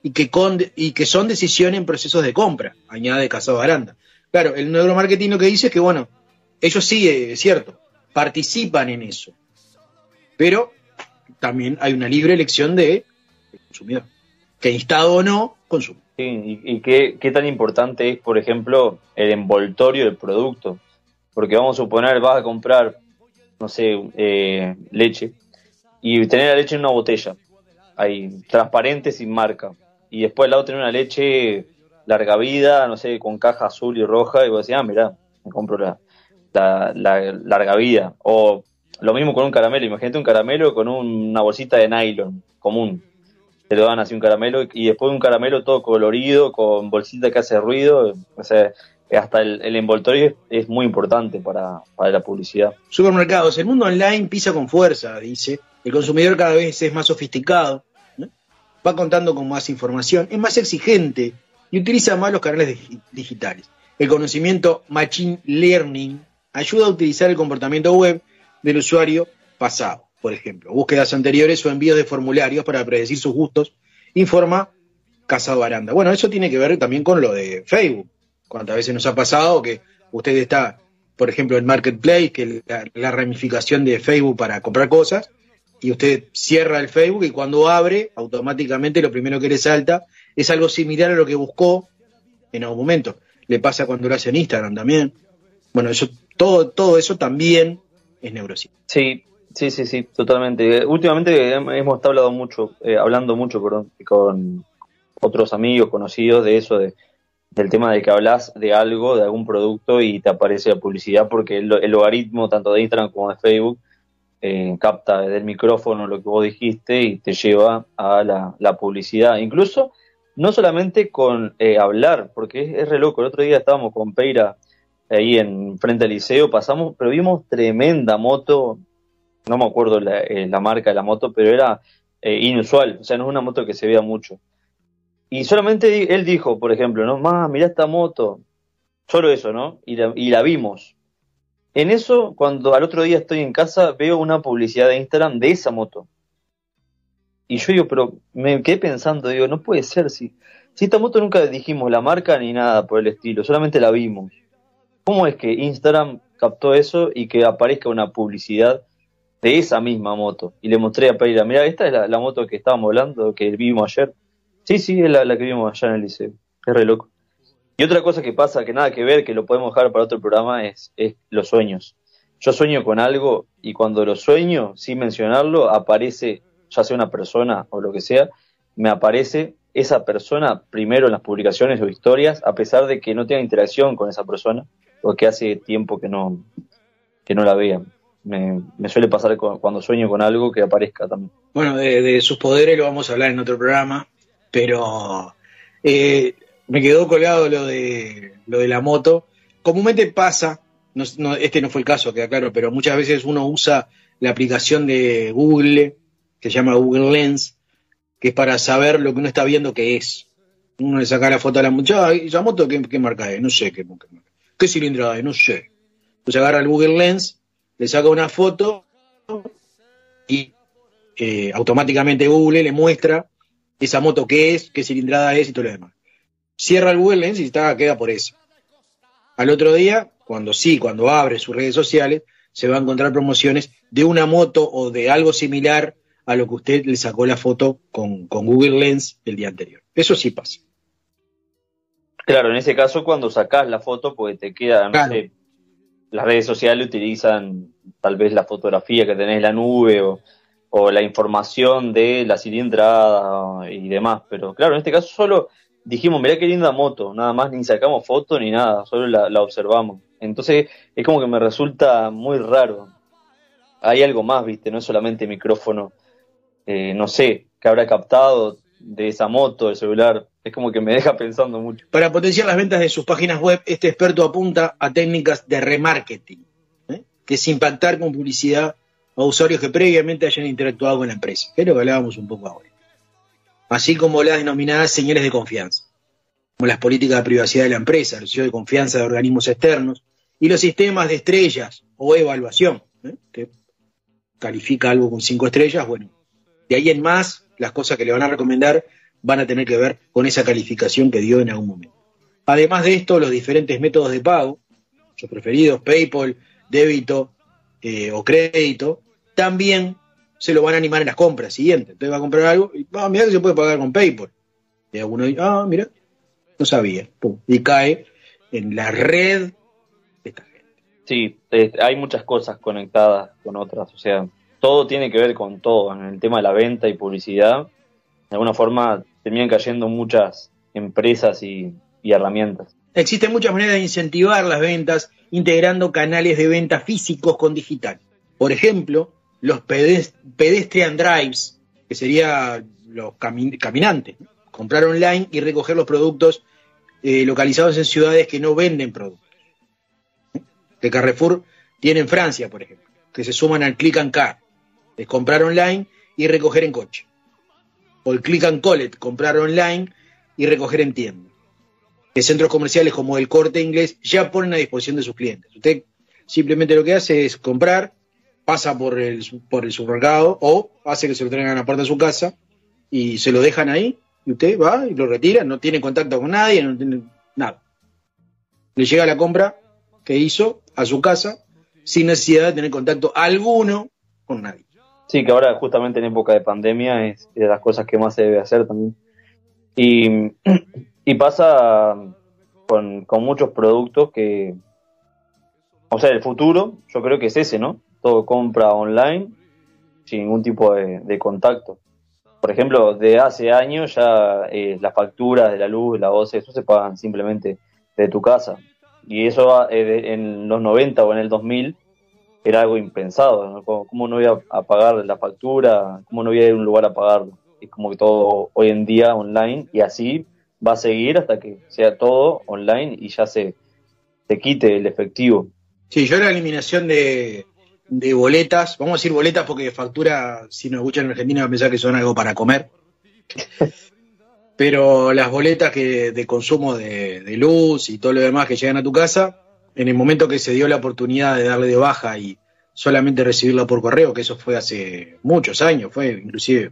y que, y que son decisiones en procesos de compra, añade Casado Aranda. Claro, el neuromarketing lo que dice es que, bueno, ellos sí, es cierto, participan en eso, pero también hay una libre elección de, consumidor, que instado o no, consume. Sí, y, qué, tan importante es, por ejemplo, el envoltorio del producto, porque vamos a suponer, vas a comprar, no sé, eh, leche, y tener la leche en una botella, ahí, transparente, sin marca, y después al lado tener una leche larga vida, no sé, con caja azul y roja, y vos decís, ah, mirá, me compro la, la, larga vida. O lo mismo con un caramelo, imagínate un caramelo con una bolsita de nylon común. Te lo dan así un caramelo y después un caramelo todo colorido, con bolsita que hace ruido. O sea, hasta el, envoltorio es, muy importante para, la publicidad. Supermercados, el mundo online pisa con fuerza, dice. El consumidor cada vez es más sofisticado, va contando con más información, es más exigente y utiliza más los canales digitales. El conocimiento Machine Learning ayuda a utilizar el comportamiento web del usuario pasado, por ejemplo, búsquedas anteriores o envíos de formularios para predecir sus gustos, informa Casado Aranda. Bueno, eso tiene que ver también con lo de Facebook. Cuántas veces nos ha pasado que usted está, por ejemplo, en Marketplace, que es la ramificación de Facebook para comprar cosas, y usted cierra el Facebook y cuando abre, automáticamente lo primero que le salta es algo similar a lo que buscó en algún momento. Le pasa cuando lo hace en Instagram también. Bueno, eso, todo, todo eso también es neurociencia. Sí, sí, sí, sí, totalmente. Últimamente hemos mucho, eh, hablando mucho con otros amigos, conocidos de eso, de, del tema de que hablas de algo, de algún producto y te aparece la publicidad porque el, el logaritmo tanto de Instagram como de Facebook eh, capta desde el micrófono lo que vos dijiste y te lleva a la, publicidad. Incluso no solamente con eh, hablar, porque es, re loco. El otro día estábamos con Peira ahí en frente al liceo, pasamos, pero vimos tremenda moto, no me acuerdo la, eh, la marca de la moto, pero era eh, inusual, o sea, no es una moto que se vea mucho. Y solamente él dijo, por ejemplo, no, más, mira esta moto, solo eso, ¿no? Y la, y la vimos. En eso, cuando al otro día estoy en casa, veo una publicidad de Instagram de esa moto. Y yo digo, pero me quedé pensando, digo, no puede ser, si, si esta moto nunca dijimos la marca ni nada por el estilo, solamente la vimos. ¿Cómo es que Instagram captó eso y que aparezca una publicidad de esa misma moto? Y le mostré a Peira, mira, esta es la, moto que estábamos hablando, que vimos ayer. Sí, sí, es la, que vimos allá en el liceo. Es re loco. Y otra cosa que pasa, que nada que ver, que lo podemos dejar para otro programa, es, es los sueños. Yo sueño con algo y cuando lo sueño, sin mencionarlo, aparece, ya sea una persona o lo que sea, me aparece esa persona primero en las publicaciones o historias, a pesar de que no tenga interacción con esa persona, o que hace tiempo que no, que no la vea. Me, suele pasar cuando sueño con algo que aparezca también. Bueno, de, sus poderes lo vamos a hablar en otro programa, pero eh, me quedó colgado lo de, lo de la moto. Comúnmente pasa, no, este no fue el caso, queda claro, pero muchas veces uno usa la aplicación de Google, que se llama Google Lens, que es para saber lo que uno está viendo que es. Uno le saca la foto a la muchacha, ¿y esa moto qué, marca es? No sé qué, qué, qué cilindrada es, no sé. Entonces agarra el Google Lens, le saca una foto y eh, automáticamente Google le muestra esa moto qué es, qué cilindrada es y todo lo demás cierra el Google Lens y está, queda por eso. Al otro día, cuando sí, cuando abre sus redes sociales, se va a encontrar promociones de una moto o de algo similar a lo que usted le sacó la foto con, Google Lens el día anterior. Eso sí pasa. Claro, en ese caso cuando sacás la foto, pues te queda, no sé, las redes sociales utilizan tal vez la fotografía que tenés en la nube o, o la información de la cilindrada y demás, pero claro, en este caso solo dijimos, mirá qué linda moto, nada más, ni sacamos foto ni nada, solo la, observamos. Entonces es como que me resulta muy raro. Hay algo más, viste, no es solamente micrófono, eh, no sé, que habrá captado de esa moto, del celular, es como que me deja pensando mucho. Para potenciar las ventas de sus páginas web, este experto apunta a técnicas de remarketing, ¿eh? que es impactar con publicidad a usuarios que previamente hayan interactuado con la empresa, que es lo que hablábamos un poco ahora así como las denominadas señales de confianza, como las políticas de privacidad de la empresa, el sello de confianza de organismos externos y los sistemas de estrellas o evaluación, ¿eh? que califica algo con cinco estrellas, bueno, de ahí en más, las cosas que le van a recomendar van a tener que ver con esa calificación que dio en algún momento. Además de esto, los diferentes métodos de pago, sus preferidos, PayPal, débito eh, o crédito, también se lo van a animar en las compras siguientes. Entonces va a comprar algo y, ah, mira que se puede pagar con PayPal. Y alguno dice, ah, mira, no sabía. y cae en la red de esta gente. Sí, hay muchas cosas conectadas con otras. O sea, todo tiene que ver con todo. En el tema de la venta y publicidad, de alguna forma terminan cayendo muchas empresas y, y herramientas. Existen muchas maneras de incentivar las ventas integrando canales de venta físicos con digital. Por ejemplo, los pedestrian drives, que sería los caminantes, comprar online y recoger los productos eh, localizados en ciudades que no venden productos. Que Carrefour tiene en Francia, por ejemplo, que se suman al click and car, es comprar online y recoger en coche. O el click and collect, comprar online y recoger en tienda. Que centros comerciales como el corte inglés ya ponen a disposición de sus clientes. Usted simplemente lo que hace es comprar, pasa por el, por el supermercado o hace que se lo traigan a la puerta de su casa y se lo dejan ahí y usted va y lo retira, no tiene contacto con nadie, no tiene nada. Le llega la compra que hizo a su casa sin necesidad de tener contacto alguno con nadie. Sí, que ahora justamente en época de pandemia es de las cosas que más se debe hacer también. Y, y pasa con, con muchos productos que, o sea, el futuro yo creo que es ese, ¿no? Todo compra online sin ningún tipo de, contacto. Por ejemplo, de hace años ya eh, las facturas de la luz, la voz, eso se pagan simplemente de tu casa. Y eso eh, en los 90 o en el 2000 era algo impensado. ¿Cómo, no voy a, pagar la factura? ¿Cómo no voy a ir a un lugar a pagarlo? Es como que todo hoy en día online y así va a seguir hasta que sea todo online y ya se, te quite el efectivo. Sí, yo la eliminación de, de boletas, vamos a decir boletas porque factura, si nos escuchan en Argentina, va a pensar que son algo para comer. Pero las boletas que de consumo de, de luz y todo lo demás que llegan a tu casa, en el momento que se dio la oportunidad de darle de baja y solamente recibirla por correo, que eso fue hace muchos años, fue inclusive,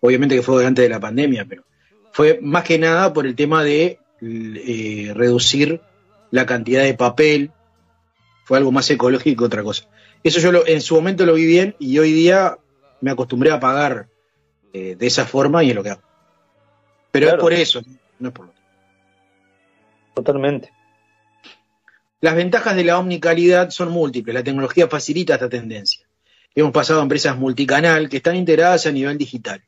obviamente que fue antes de la pandemia, pero fue más que nada por el tema de eh, reducir la cantidad de papel, fue algo más ecológico que otra cosa. Eso yo lo- en su momento lo vi bien y hoy día me acostumbré a pagar eh, de esa forma y es lo que hago. Pero Claro. es por eso, no es por lo Totalmente. Las ventajas de la omnicalidad son múltiples. La tecnología facilita esta tendencia. Hemos pasado a empresas multicanal que están integradas a nivel digital.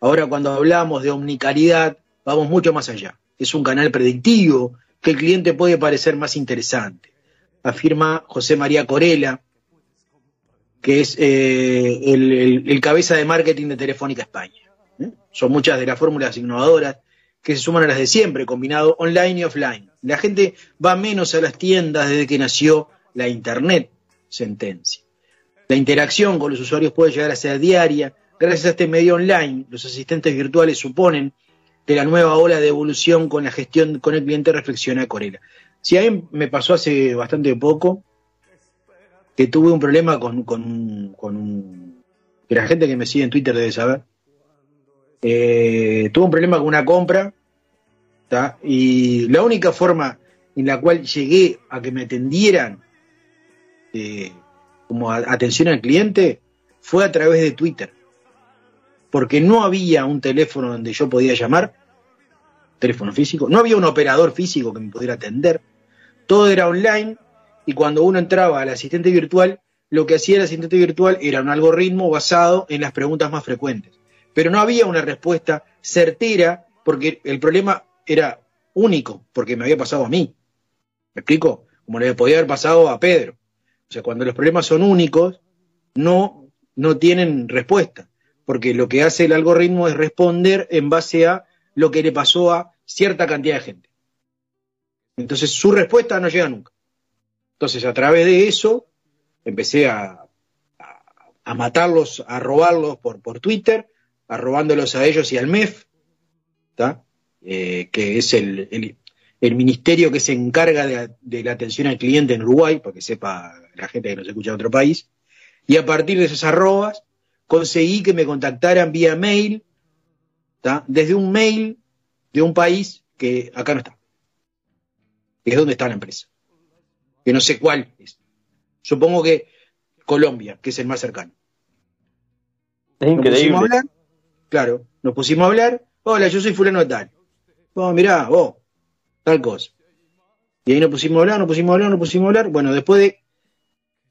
Ahora cuando hablamos de omnicalidad, vamos mucho más allá. Es un canal predictivo que el cliente puede parecer más interesante. Afirma José María Corella, que es eh, el, cabeza de marketing de Telefónica España. ¿eh? Son muchas de las fórmulas innovadoras que se suman a las de siempre, combinado online y offline. La gente va menos a las tiendas desde que nació la Internet, sentencia. La interacción con los usuarios puede llegar a ser diaria. Gracias a este medio online, los asistentes virtuales suponen de la nueva ola de evolución con la gestión con el cliente, reflexiona Corella. Si a mí me pasó hace bastante poco que tuve un problema con, con, un- con un... que la gente que me sigue en Twitter debe saber. Eh, tuve un problema con una compra y la única forma en la cual llegué a que me atendieran eh, como atención al cliente fue a través de Twitter. Porque no había un teléfono donde yo podía llamar, teléfono físico, no había un operador físico que me pudiera atender, todo era online y cuando uno entraba al asistente virtual, lo que hacía el asistente virtual era un algoritmo basado en las preguntas más frecuentes. Pero no había una respuesta certera porque el problema era único, porque me había pasado a mí. ¿Me explico? Como le podía haber pasado a Pedro. O sea, cuando los problemas son únicos, no, no tienen respuesta, porque lo que hace el algoritmo es responder en base a lo que le pasó a cierta cantidad de gente. Entonces su respuesta no llega nunca. Entonces a través de eso empecé a, a, matarlos, a robarlos por, por Twitter, a robándolos a ellos y al MEF. Eh, que es el, el, ministerio que se encarga de, de la atención al cliente en Uruguay, para que sepa la gente que nos escucha en otro país, y a partir de esas arrobas conseguí que me contactaran vía mail, ¿tá? desde un mail de un país que acá no está, que es donde está la empresa, que no sé cuál es. Supongo que Colombia, que es el más cercano. Es Nos pusimos a increíble. hablar, claro, nos pusimos a hablar, hola, yo soy fulano de tal. Oh, mirá, vos, tal cosa. Y ahí nos pusimos a hablar, nos pusimos a hablar, nos pusimos a hablar. Bueno, después de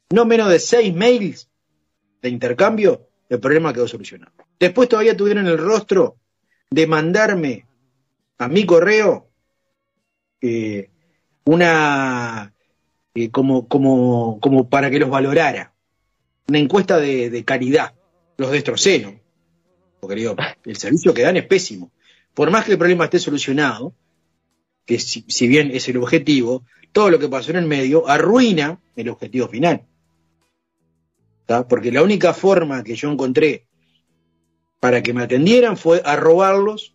no menos de seis mails de intercambio, el problema quedó solucionado. Después todavía tuvieron el rostro de mandarme a mi correo eh, una eh, como, como, como para que los valorara. Una encuesta de, de caridad. Los destrocé, ¿no? Porque digo, el servicio que dan es pésimo. Por más que el problema esté solucionado, que si, si bien es el objetivo, todo lo que pasó en el medio arruina el objetivo final. ¿Tá? Porque la única forma que yo encontré para que me atendieran fue a robarlos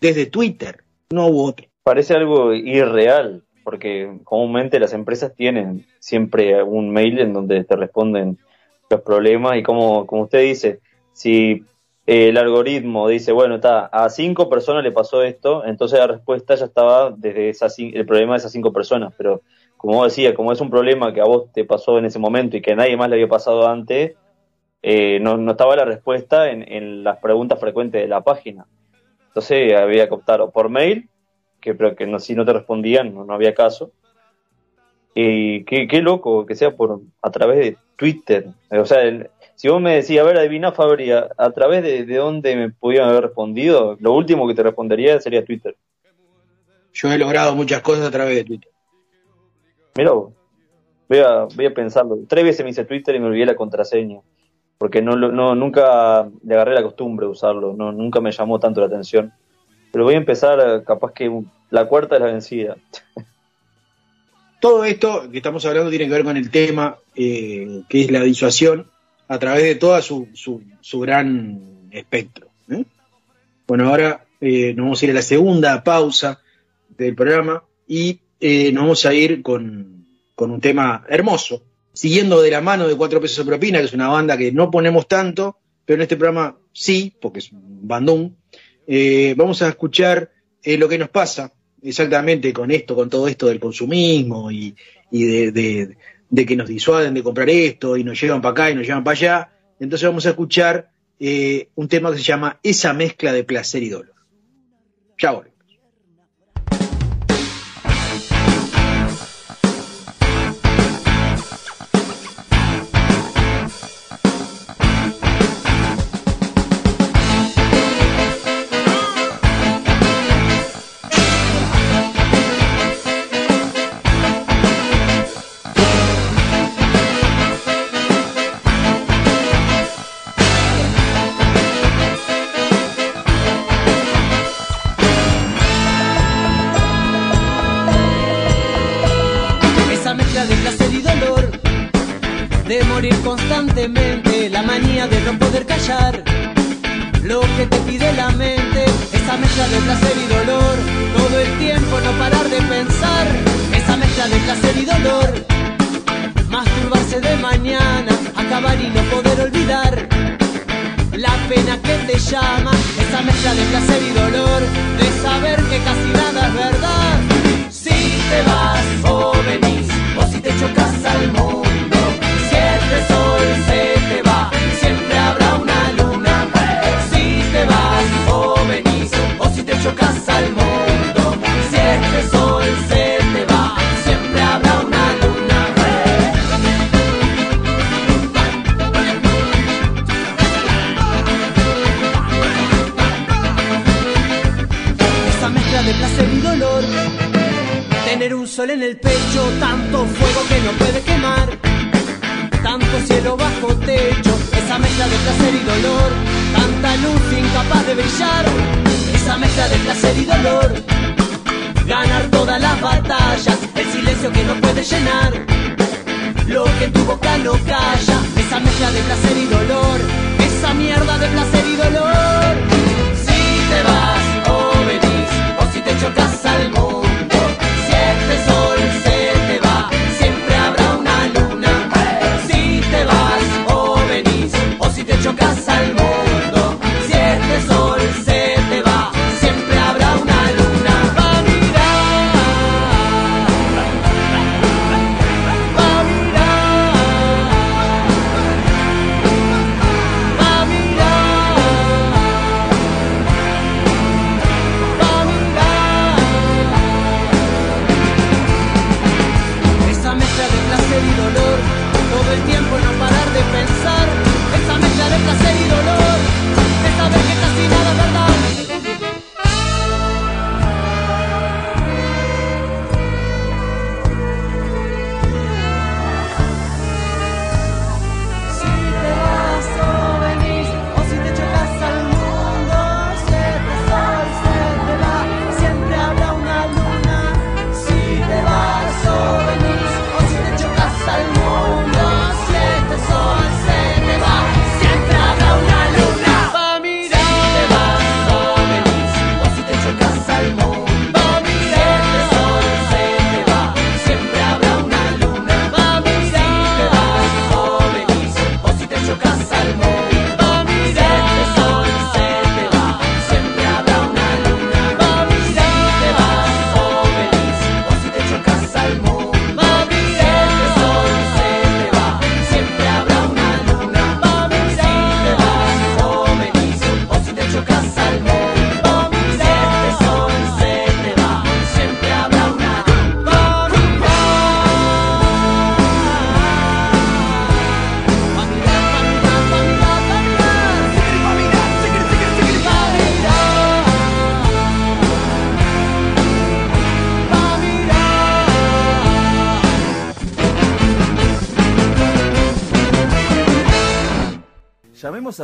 desde Twitter. No hubo otro. Parece algo irreal, porque comúnmente las empresas tienen siempre un mail en donde te responden los problemas y como, como usted dice, si el algoritmo dice, bueno, está, a cinco personas le pasó esto, entonces la respuesta ya estaba desde el problema de esas cinco personas, pero como decía, como es un problema que a vos te pasó en ese momento y que a nadie más le había pasado antes, eh, no, no estaba la respuesta en, en las preguntas frecuentes de la página. Entonces había que optar o por mail, que pero que no, si no te respondían no, no había caso. Y qué, qué loco que sea por a través de Twitter. O sea, el- si vos me decías, a ver, adivina Fabri, a, a través de, de dónde me pudieron haber respondido, lo último que te respondería sería Twitter. Yo he logrado muchas cosas a través de Twitter. Mira, voy a, voy a pensarlo. Tres veces me hice Twitter y me olvidé la contraseña. Porque no, no nunca le agarré la costumbre de usarlo. No, nunca me llamó tanto la atención. Pero voy a empezar, eh, capaz que la cuarta es la vencida. todo esto que estamos hablando tiene que ver con el tema eh, que es la disuasión a través de todo su, su, gran espectro. ¿eh? Bueno, ahora eh, nos vamos a ir a la segunda pausa del programa y nos vamos a ir con, con, un tema hermoso, siguiendo de la mano de Cuatro Pesos de Propina, que es una banda que no ponemos tanto, pero en este programa sí, porque es un bandón. Vamos a escuchar lo que nos pasa exactamente con esto, con todo esto del consumismo y, de, que nos disuaden de comprar esto y nos llevan para acá y nos llevan para allá. Entonces vamos a escuchar eh, un tema que se llama Esa mezcla de placer y dolor. Ya volvemos. mezcla de placer y dolor, tanta luz incapaz de brillar, esa mezcla de placer y dolor, ganar todas las batallas, el silencio que no puede llenar, lo que en tu boca no calla, esa mezcla de placer y dolor, esa mierda de placer y dolor, si te vas o venís, o si te chocas al mundo.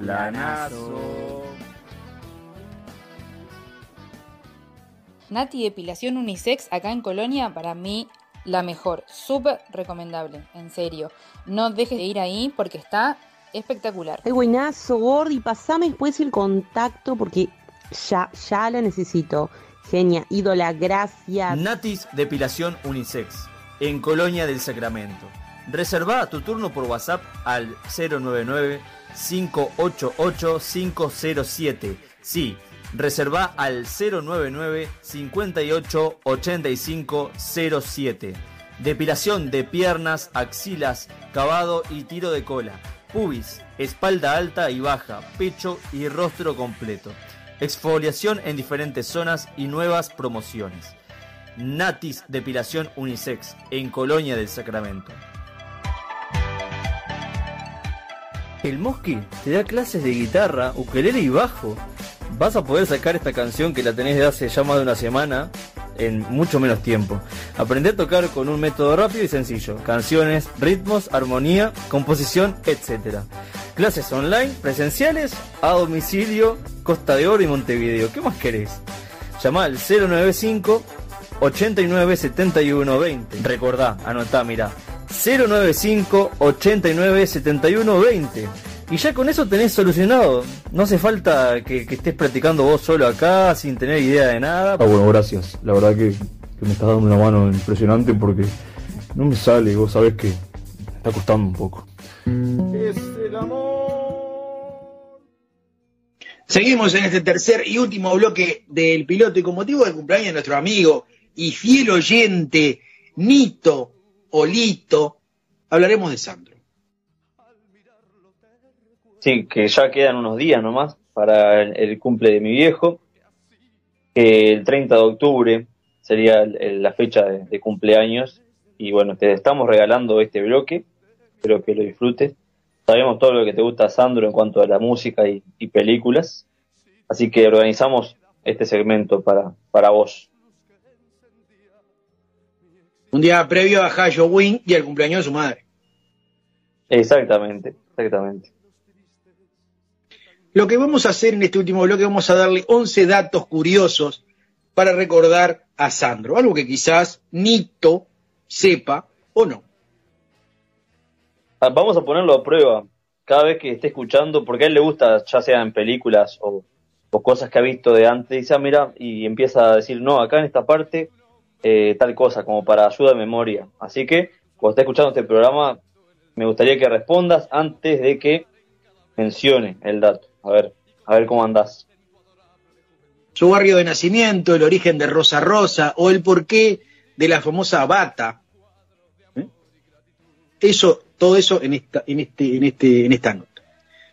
Lanazo. Nati Depilación Unisex acá en Colonia, para mí la mejor. Súper recomendable, en serio. No dejes de ir ahí porque está espectacular. Ay, buenazo, Gordi, pasame después el contacto porque ya, ya la necesito. Genia, ídola, gracias. Natis Depilación Unisex, en Colonia del Sacramento. Reserva tu turno por WhatsApp al 099-588-507. Sí, reserva al 099 58 85 07. Depilación de piernas, axilas, cavado y tiro de cola. Pubis, espalda alta y baja, pecho y rostro completo. Exfoliación en diferentes zonas y nuevas promociones. Natis Depilación Unisex en Colonia del Sacramento. El Mosqui te da clases de guitarra, ukelele y bajo. Vas a poder sacar esta canción que la tenés de hace ya más de una semana en mucho menos tiempo. Aprender a tocar con un método rápido y sencillo. Canciones, ritmos, armonía, composición, etc. Clases online, presenciales, a domicilio, Costa de Oro y Montevideo. ¿Qué más querés? Llama al 095 89 71 20. Recordá, anotá, mira. 095 89 71 20. Y ya con eso tenés solucionado. No hace falta que, que, estés practicando vos solo acá, sin tener idea de nada. Ah, bueno, gracias. La verdad que, que me estás dando una mano impresionante porque no me sale, vos sabés que me está costando un poco. Es el amor. Seguimos en este tercer y último bloque del piloto y con motivo del cumpleaños de nuestro amigo y fiel oyente Nito Olito, hablaremos de Sandro. Sí, que ya quedan unos días nomás para el, cumple de mi viejo. Que el 30 de octubre sería la fecha de, de cumpleaños. Y bueno, te estamos regalando este bloque. Espero que lo disfrutes. Sabemos todo lo que te gusta, Sandro, en cuanto a la música y, y películas. Así que organizamos este segmento para, para vos. Un día previo a Halloween y al cumpleaños de su madre. Exactamente, exactamente. Lo que vamos a hacer en este último bloque, vamos a darle 11 datos curiosos para recordar a Sandro. Algo que quizás Nito sepa o no. Ah, Vamos a ponerlo a prueba cada vez que esté escuchando, porque a él le gusta, ya sea en películas o, o cosas que ha visto de antes, dice, ah, mira, y empieza a decir, no, acá en esta parte, eh, tal cosa, como para ayuda de memoria. Así que, cuando esté escuchando este programa, me gustaría que respondas antes de que mencione el dato. A ver, a ver cómo andás. Su barrio de nacimiento, el origen de Rosa Rosa o el porqué de la famosa bata. ¿Eh? Eso, todo eso en esta, en este, en este, en esta nota.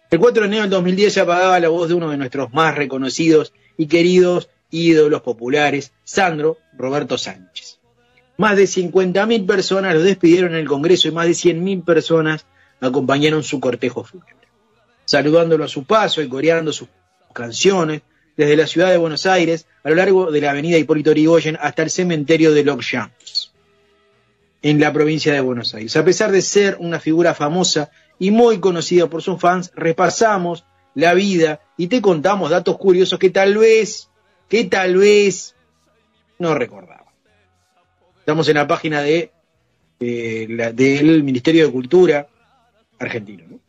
El 4 de enero del 2010 se apagaba la voz de uno de nuestros más reconocidos y queridos ídolos populares, Sandro Roberto Sánchez. Más de 50.000 personas lo despidieron en el Congreso y más de 100.000 personas acompañaron su cortejo fúnebre, saludándolo a su paso y coreando sus canciones desde la ciudad de Buenos Aires a lo largo de la avenida Hipólito Yrigoyen hasta el cementerio de Longchamps, en la provincia de Buenos Aires. A pesar de ser una figura famosa y muy conocida por sus fans, repasamos la vida y te contamos datos curiosos que tal vez, que tal vez no recordaba. Estamos en la página de, eh, la- del Ministerio de Cultura argentino. ¿no?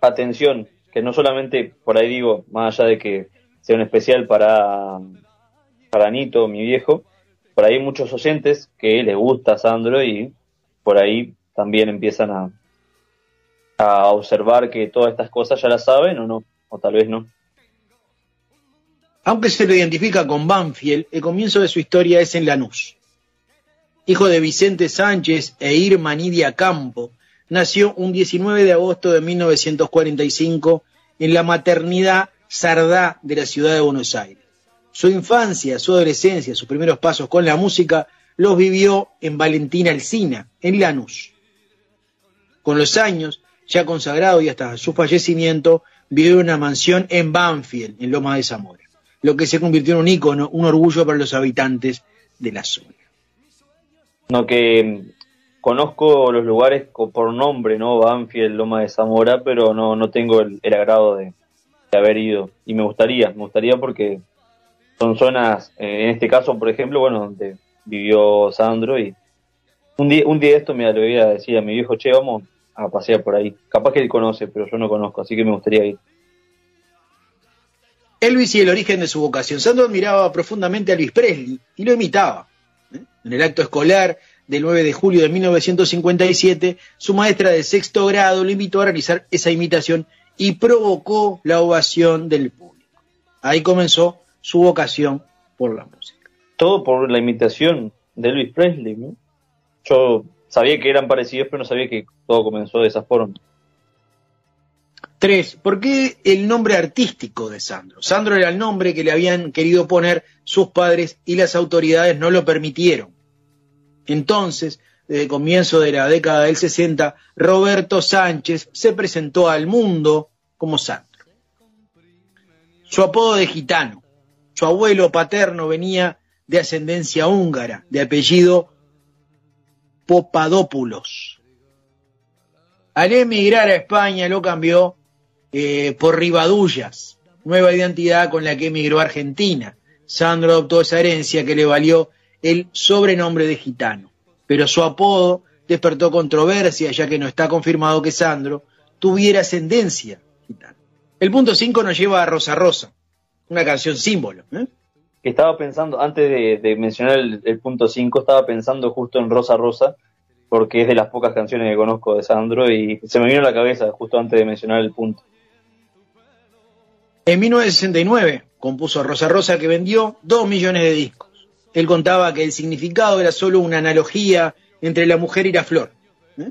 Atención, que no solamente, por ahí digo, más allá de que sea un especial para, para Nito, mi viejo, por ahí hay muchos oyentes que les gusta Sandro y por ahí también empiezan a, a observar que todas estas cosas ya las saben o no, o tal vez no. Aunque se lo identifica con Banfield, el comienzo de su historia es en Lanús. Hijo de Vicente Sánchez e Irma Nidia Campo, nació un 19 de agosto de 1945 en la maternidad Sardá de la ciudad de Buenos Aires. Su infancia, su adolescencia, sus primeros pasos con la música los vivió en Valentina Alsina, en Lanús. Con los años, ya consagrado y hasta su fallecimiento, vivió en una mansión en Banfield, en Loma de Zamora, lo que se convirtió en un ícono, un orgullo para los habitantes de la zona. No, que conozco los lugares por nombre, ¿no? Banfield, Loma de Zamora, pero no, no tengo el, agrado de, haber ido. Y me gustaría, me gustaría porque son zonas, eh, en este caso, por ejemplo, bueno, donde vivió Sandro y un día, un día de esto me lo a decir a mi viejo, che, vamos a pasear por ahí. Capaz que él conoce, pero yo no conozco, así que me gustaría ir. Elvis y el origen de su vocación. Sandro admiraba profundamente a Elvis Presley y lo imitaba. ¿eh? En el acto escolar del 9 de julio de 1957, su maestra de sexto grado lo invitó a realizar esa imitación y provocó la ovación del público. Ahí comenzó su vocación por la música. Todo por la imitación de Elvis Presley. Yo sabía que eran parecidos, pero no sabía que todo comenzó de esa forma. Tres, ¿por qué el nombre artístico de Sandro? Sandro era el nombre que le habían querido poner sus padres y las autoridades no lo permitieron. Entonces, desde comienzo de la década del 60, Roberto Sánchez se presentó al mundo como Sandro. Su apodo de gitano. Su abuelo paterno venía de ascendencia húngara, de apellido Popadópulos. Al emigrar a España lo cambió eh, por Ribadullas, nueva identidad con la que emigró a Argentina. Sandro adoptó esa herencia que le valió el sobrenombre de gitano, pero su apodo despertó controversia ya que no está confirmado que Sandro tuviera ascendencia gitana. El punto 5 nos lleva a Rosa Rosa, una canción símbolo. ¿eh? Estaba pensando, antes de, mencionar el, punto 5, estaba pensando justo en Rosa Rosa, porque es de las pocas canciones que conozco de Sandro y se me vino a la cabeza justo antes de mencionar el punto. En 1969 compuso Rosa Rosa que vendió 2 millones de discos. Él contaba que el significado era solo una analogía entre la mujer y la flor. ¿eh?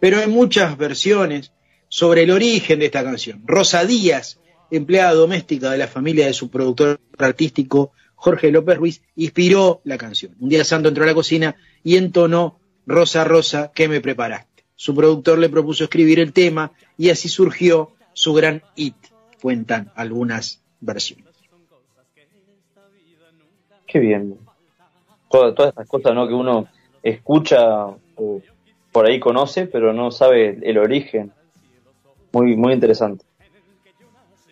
Pero hay muchas versiones sobre el origen de esta canción. Rosa Díaz, empleada doméstica de la familia de su productor artístico Jorge López Ruiz, inspiró la canción. Un día Santo entró a la cocina y entonó Rosa Rosa, ¿qué me preparaste? Su productor le propuso escribir el tema y así surgió su gran hit, cuentan algunas versiones. Qué bien. Todas, todas estas cosas ¿no? que uno escucha o por ahí conoce, pero no sabe el origen. Muy, muy interesante.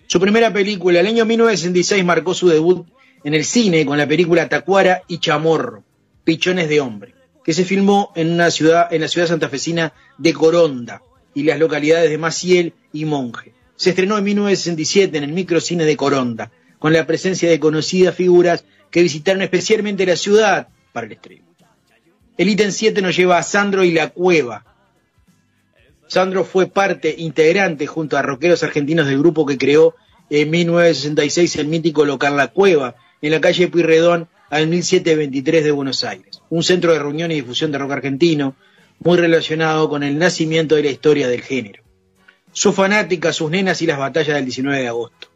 Su primera película, el año 1966, marcó su debut en el cine con la película Tacuara y Chamorro, Pichones de Hombre, que se filmó en, una ciudad, en la ciudad santafesina de Coronda y las localidades de Maciel y Monje. Se estrenó en 1967 en el microcine de Coronda, con la presencia de conocidas figuras que visitaron especialmente la ciudad para el estreno. El ítem 7 nos lleva a Sandro y la Cueva. Sandro fue parte integrante junto a rockeros argentinos del grupo que creó en 1966 el mítico local La Cueva, en la calle Pueyrredón al 1723 de Buenos Aires, un centro de reunión y difusión de rock argentino muy relacionado con el nacimiento de la historia del género. Su fanática, sus nenas y las batallas del 19 de agosto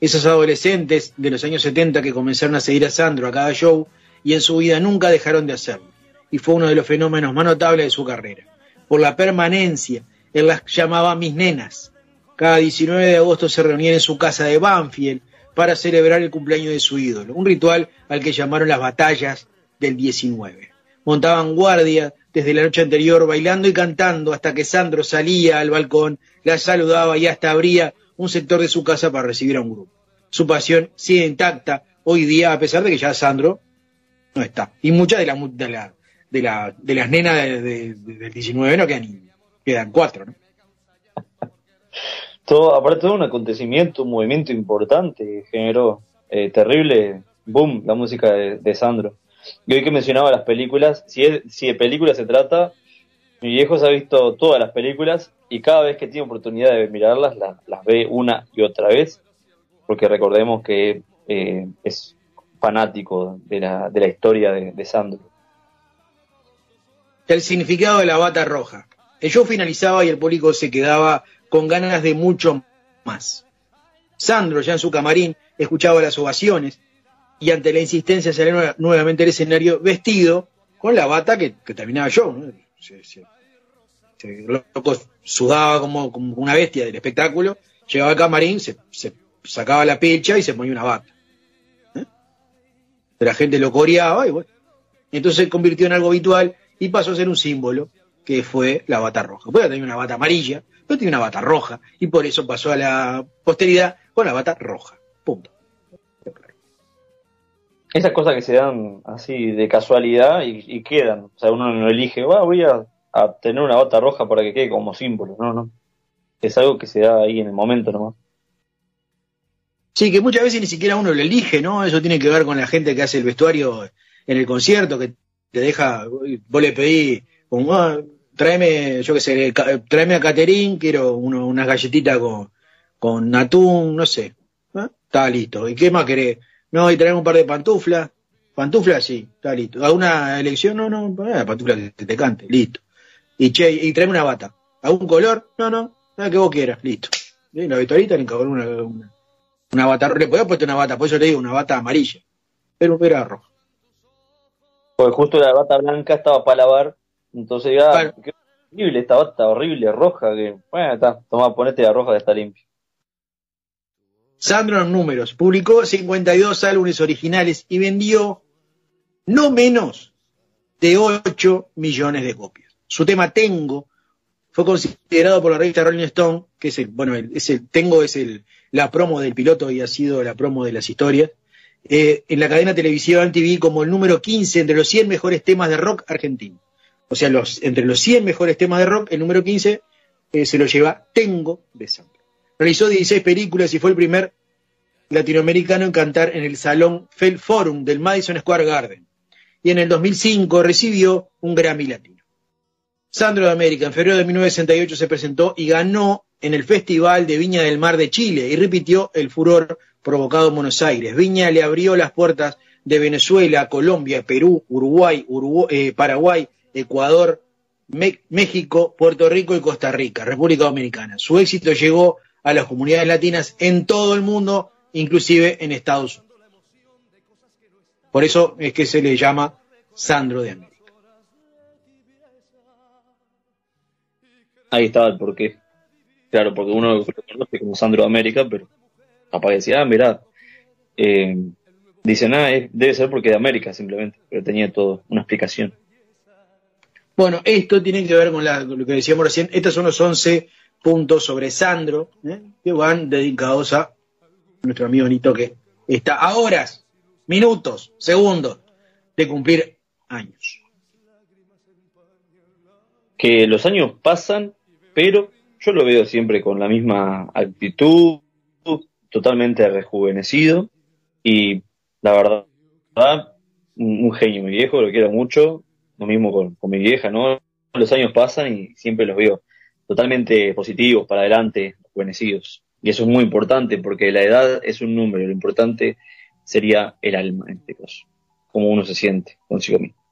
esos adolescentes de los años 70 que comenzaron a seguir a Sandro a cada show y en su vida nunca dejaron de hacerlo. Y fue uno de los fenómenos más notables de su carrera. Por la permanencia, él las llamaba mis nenas. Cada 19 de agosto se reunían en su casa de Banfield para celebrar el cumpleaños de su ídolo, un ritual al que llamaron las batallas del 19. Montaban guardia desde la noche anterior bailando y cantando hasta que Sandro salía al balcón, la saludaba y hasta abría un sector de su casa para recibir a un grupo. Su pasión sigue intacta hoy día, a pesar de que ya Sandro no está. Y muchas de, las de, la, de, la, de las nenas del 19 no quedan quedan cuatro, ¿no? Todo, aparte de un acontecimiento, un movimiento importante, generó eh, terrible boom la música de, Sandro. Y hoy que mencionaba las películas, si, si de películas se trata, mi viejo se ha visto todas las películas y cada vez que tiene oportunidad de mirarlas, las ve una y otra vez, porque recordemos que eh, es fanático de la, de la historia de, Sandro. El significado de la bata roja. El show finalizaba y el público se quedaba con ganas de mucho más. Sandro, ya en su camarín, escuchaba las ovaciones y ante la insistencia salió nuevamente al escenario vestido con la bata que, terminaba yo. ¿no? Loco sudaba como, una bestia del espectáculo, llegaba al camarín, se, sacaba la pecha y se ponía una bata. ¿eh? La gente lo coreaba y bueno. Entonces se convirtió en algo habitual y pasó a ser un símbolo que fue la bata roja. Puede tener una bata amarilla, pero tiene una bata roja y por eso pasó a la posteridad con la bata roja. Punto. Esas cosas que se dan así de casualidad y, quedan. O sea, uno no elige, voy a, tener una bata roja para que quede como símbolo. No, no. Es algo que se da ahí en el momento nomás. Sí, que muchas veces ni siquiera uno lo elige, ¿no? Eso tiene que ver con la gente que hace el vestuario en el concierto, que te deja, vos le pedís, como, ah, tráeme, yo qué sé, tráeme a Caterín, quiero uno, unas galletitas con, con atún, no sé. ¿eh? Está listo. ¿Y qué más querés? No, y traeme un par de pantuflas. Pantuflas, sí, está listo. ¿A una elección? No, no, eh, pantuflas que te cante, listo. Y che, y tráeme una bata. ¿A un color? No, no, nada que vos quieras, listo. Y la Victorita le encargó una, una, una, bata, le podía puesto una bata, por eso le digo una bata amarilla, pero era roja. Porque justo la bata blanca estaba para lavar entonces ya, qué horrible esta bata, horrible, roja, que, bueno, está, toma, ponete la roja que está limpia. Sandro en números, publicó 52 álbumes originales y vendió no menos de 8 millones de copias. Su tema Tengo fue considerado por la revista Rolling Stone, que es el, bueno, el, Tengo es el, la promo del piloto y ha sido la promo de las historias, eh, en la cadena televisiva MTV como el número 15 entre los 100 mejores temas de rock argentino o sea, los, entre los 100 mejores temas de rock, el número 15 eh, se lo lleva Tengo de Sandro. Realizó 16 películas y fue el primer latinoamericano en cantar en el Salón Fell Forum del Madison Square Garden. Y en el 2005 recibió un Grammy Latino. Sandro de América en febrero de 1968 se presentó y ganó en el Festival de Viña del Mar de Chile y repitió el furor provocado en Buenos Aires. Viña le abrió las puertas de Venezuela, Colombia, Perú, Uruguay, eh, Paraguay, Ecuador, México, Puerto Rico y Costa Rica, República Dominicana. Su éxito llegó a las comunidades latinas en todo el mundo, inclusive en Estados Unidos. Por eso es que se le llama Sandro de América. Ahí estaba el porqué. Claro, porque uno lo conoce como Sandro de América, pero capaz decía, ah, mirá, eh, dice, nada, ah, debe ser porque de América simplemente, pero tenía todo, una explicación. Bueno, esto tiene que ver con, lo que decíamos recién. Estos son los 11 puntos sobre Sandro, ¿eh? que van dedicados a nuestro amigo Nito, que está a horas, minutos, segundos de cumplir años. Que los años pasan, pero yo lo veo siempre con la misma actitud, totalmente rejuvenecido y la verdad, un genio, mi viejo, lo quiero mucho, lo mismo con, mi vieja, ¿no? Los años pasan y siempre los veo totalmente positivos, para adelante, rejuvenecidos. Y eso es muy importante porque la edad es un número, lo importante sería el alma en este caso, uno se siente consigo mismo.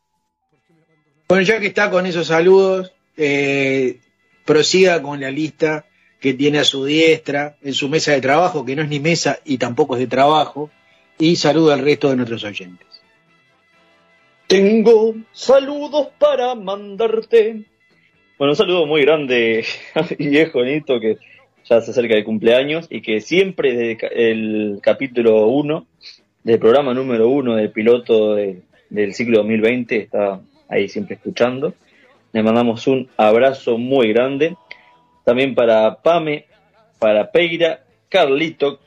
Bueno, ya que está con esos saludos, eh, prosiga con la lista que tiene a su diestra en su mesa de trabajo, que no es ni mesa y tampoco es de trabajo, y saluda al resto de nuestros oyentes. Tengo saludos para mandarte. Bueno, un saludo muy grande a mi viejo Nito que ya se acerca de cumpleaños y que siempre desde el capítulo 1 del programa número 1 del piloto del ciclo 2020 está ahí siempre escuchando. Le mandamos un abrazo muy grande. También para Pame, para Peira, Carlito,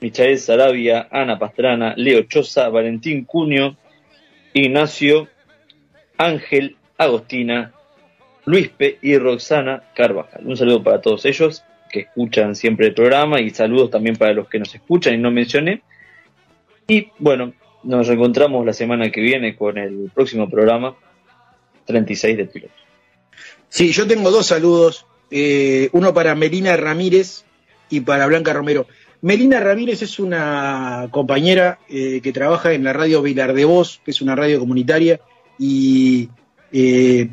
Michael Sarabia, Ana Pastrana, Leo Choza, Valentín Cunio, Ignacio, Ángel, Agostina, Luispe y Roxana Carvajal. Un saludo para todos ellos que escuchan siempre el programa y saludos también para los que nos escuchan y no mencioné. Y bueno, nos reencontramos la semana que viene con el próximo programa 36 de piloto. Sí, yo tengo dos saludos, eh, uno para Melina Ramírez y para Blanca Romero. Melina Ramírez es una compañera eh, que trabaja en la radio Vilar de Voz, que es una radio comunitaria, y eh,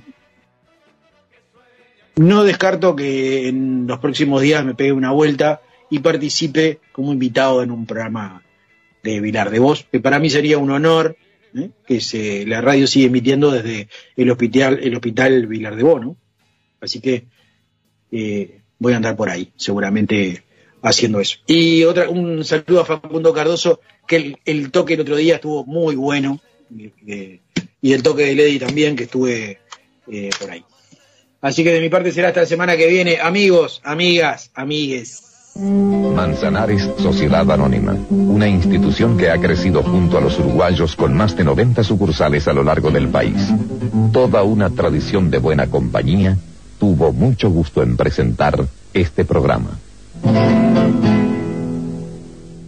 no descarto que en los próximos días me pegue una vuelta y participe como invitado en un programa de Vilar de Voz, que para mí sería un honor ¿eh? que se, la radio sigue emitiendo desde el hospital, el hospital Vilar de Voz, ¿no? Así que eh, voy a andar por ahí, seguramente haciendo eso. Y otra, un saludo a Facundo Cardoso, que el, toque el otro día estuvo muy bueno, y el toque de Lady también, que estuve eh, por ahí. Así que de mi parte será hasta la semana que viene. Amigos, amigas, amigues. Manzanares Sociedad Anónima, una institución que ha crecido junto a los uruguayos con más de 90 sucursales a lo largo del país. Toda una tradición de buena compañía tuvo mucho gusto en presentar este programa.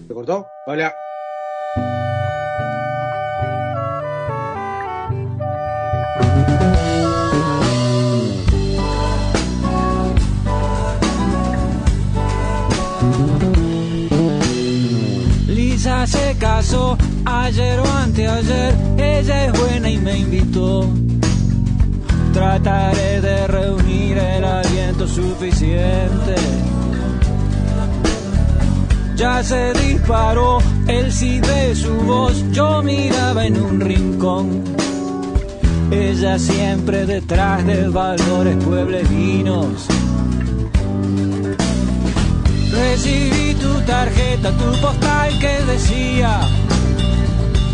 ¿Se cortó? Hola. Lisa se casó ayer o anteayer, ella es buena y me invitó. Trataré de reunir el aliento suficiente. Ya se disparó el sí de su voz, yo miraba en un rincón. Ella siempre detrás de valores pueblerinos. Recibí tu tarjeta, tu postal que decía.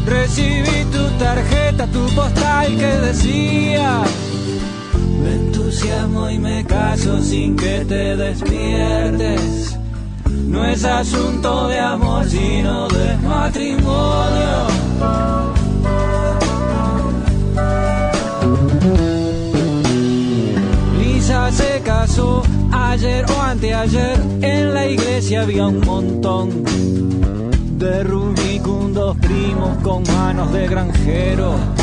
Recibí tu tarjeta, tu postal que decía. Me entusiasmo y me caso sin que te despiertes. No es asunto de amor, sino de matrimonio. Lisa se casó ayer o anteayer. En la iglesia había un montón de rubicundos primos con manos de granjero.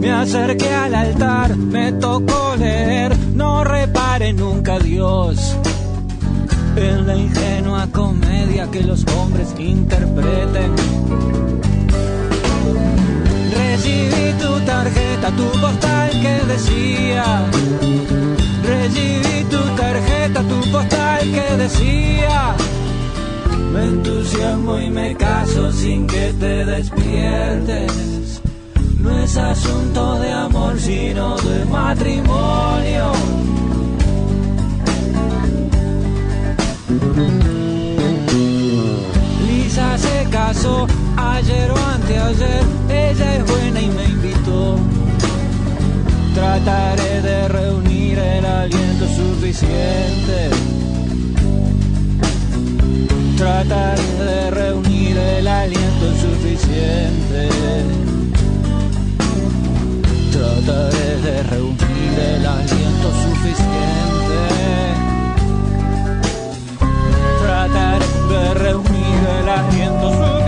Me acerqué al altar, me tocó leer, no repare nunca Dios en la ingenua comedia que los hombres interpreten. Recibí tu tarjeta, tu postal que decía. Recibí tu tarjeta, tu postal que decía. Me entusiasmo y me caso sin que te despiertes. No es asunto de amor, sino de matrimonio. Lisa se casó ayer o anteayer, ella es buena y me invitó. Trataré de reunir el aliento suficiente. Trataré de reunir el aliento suficiente. Trataré de reunir el aliento suficiente. Trataré de reunir el aliento suficiente.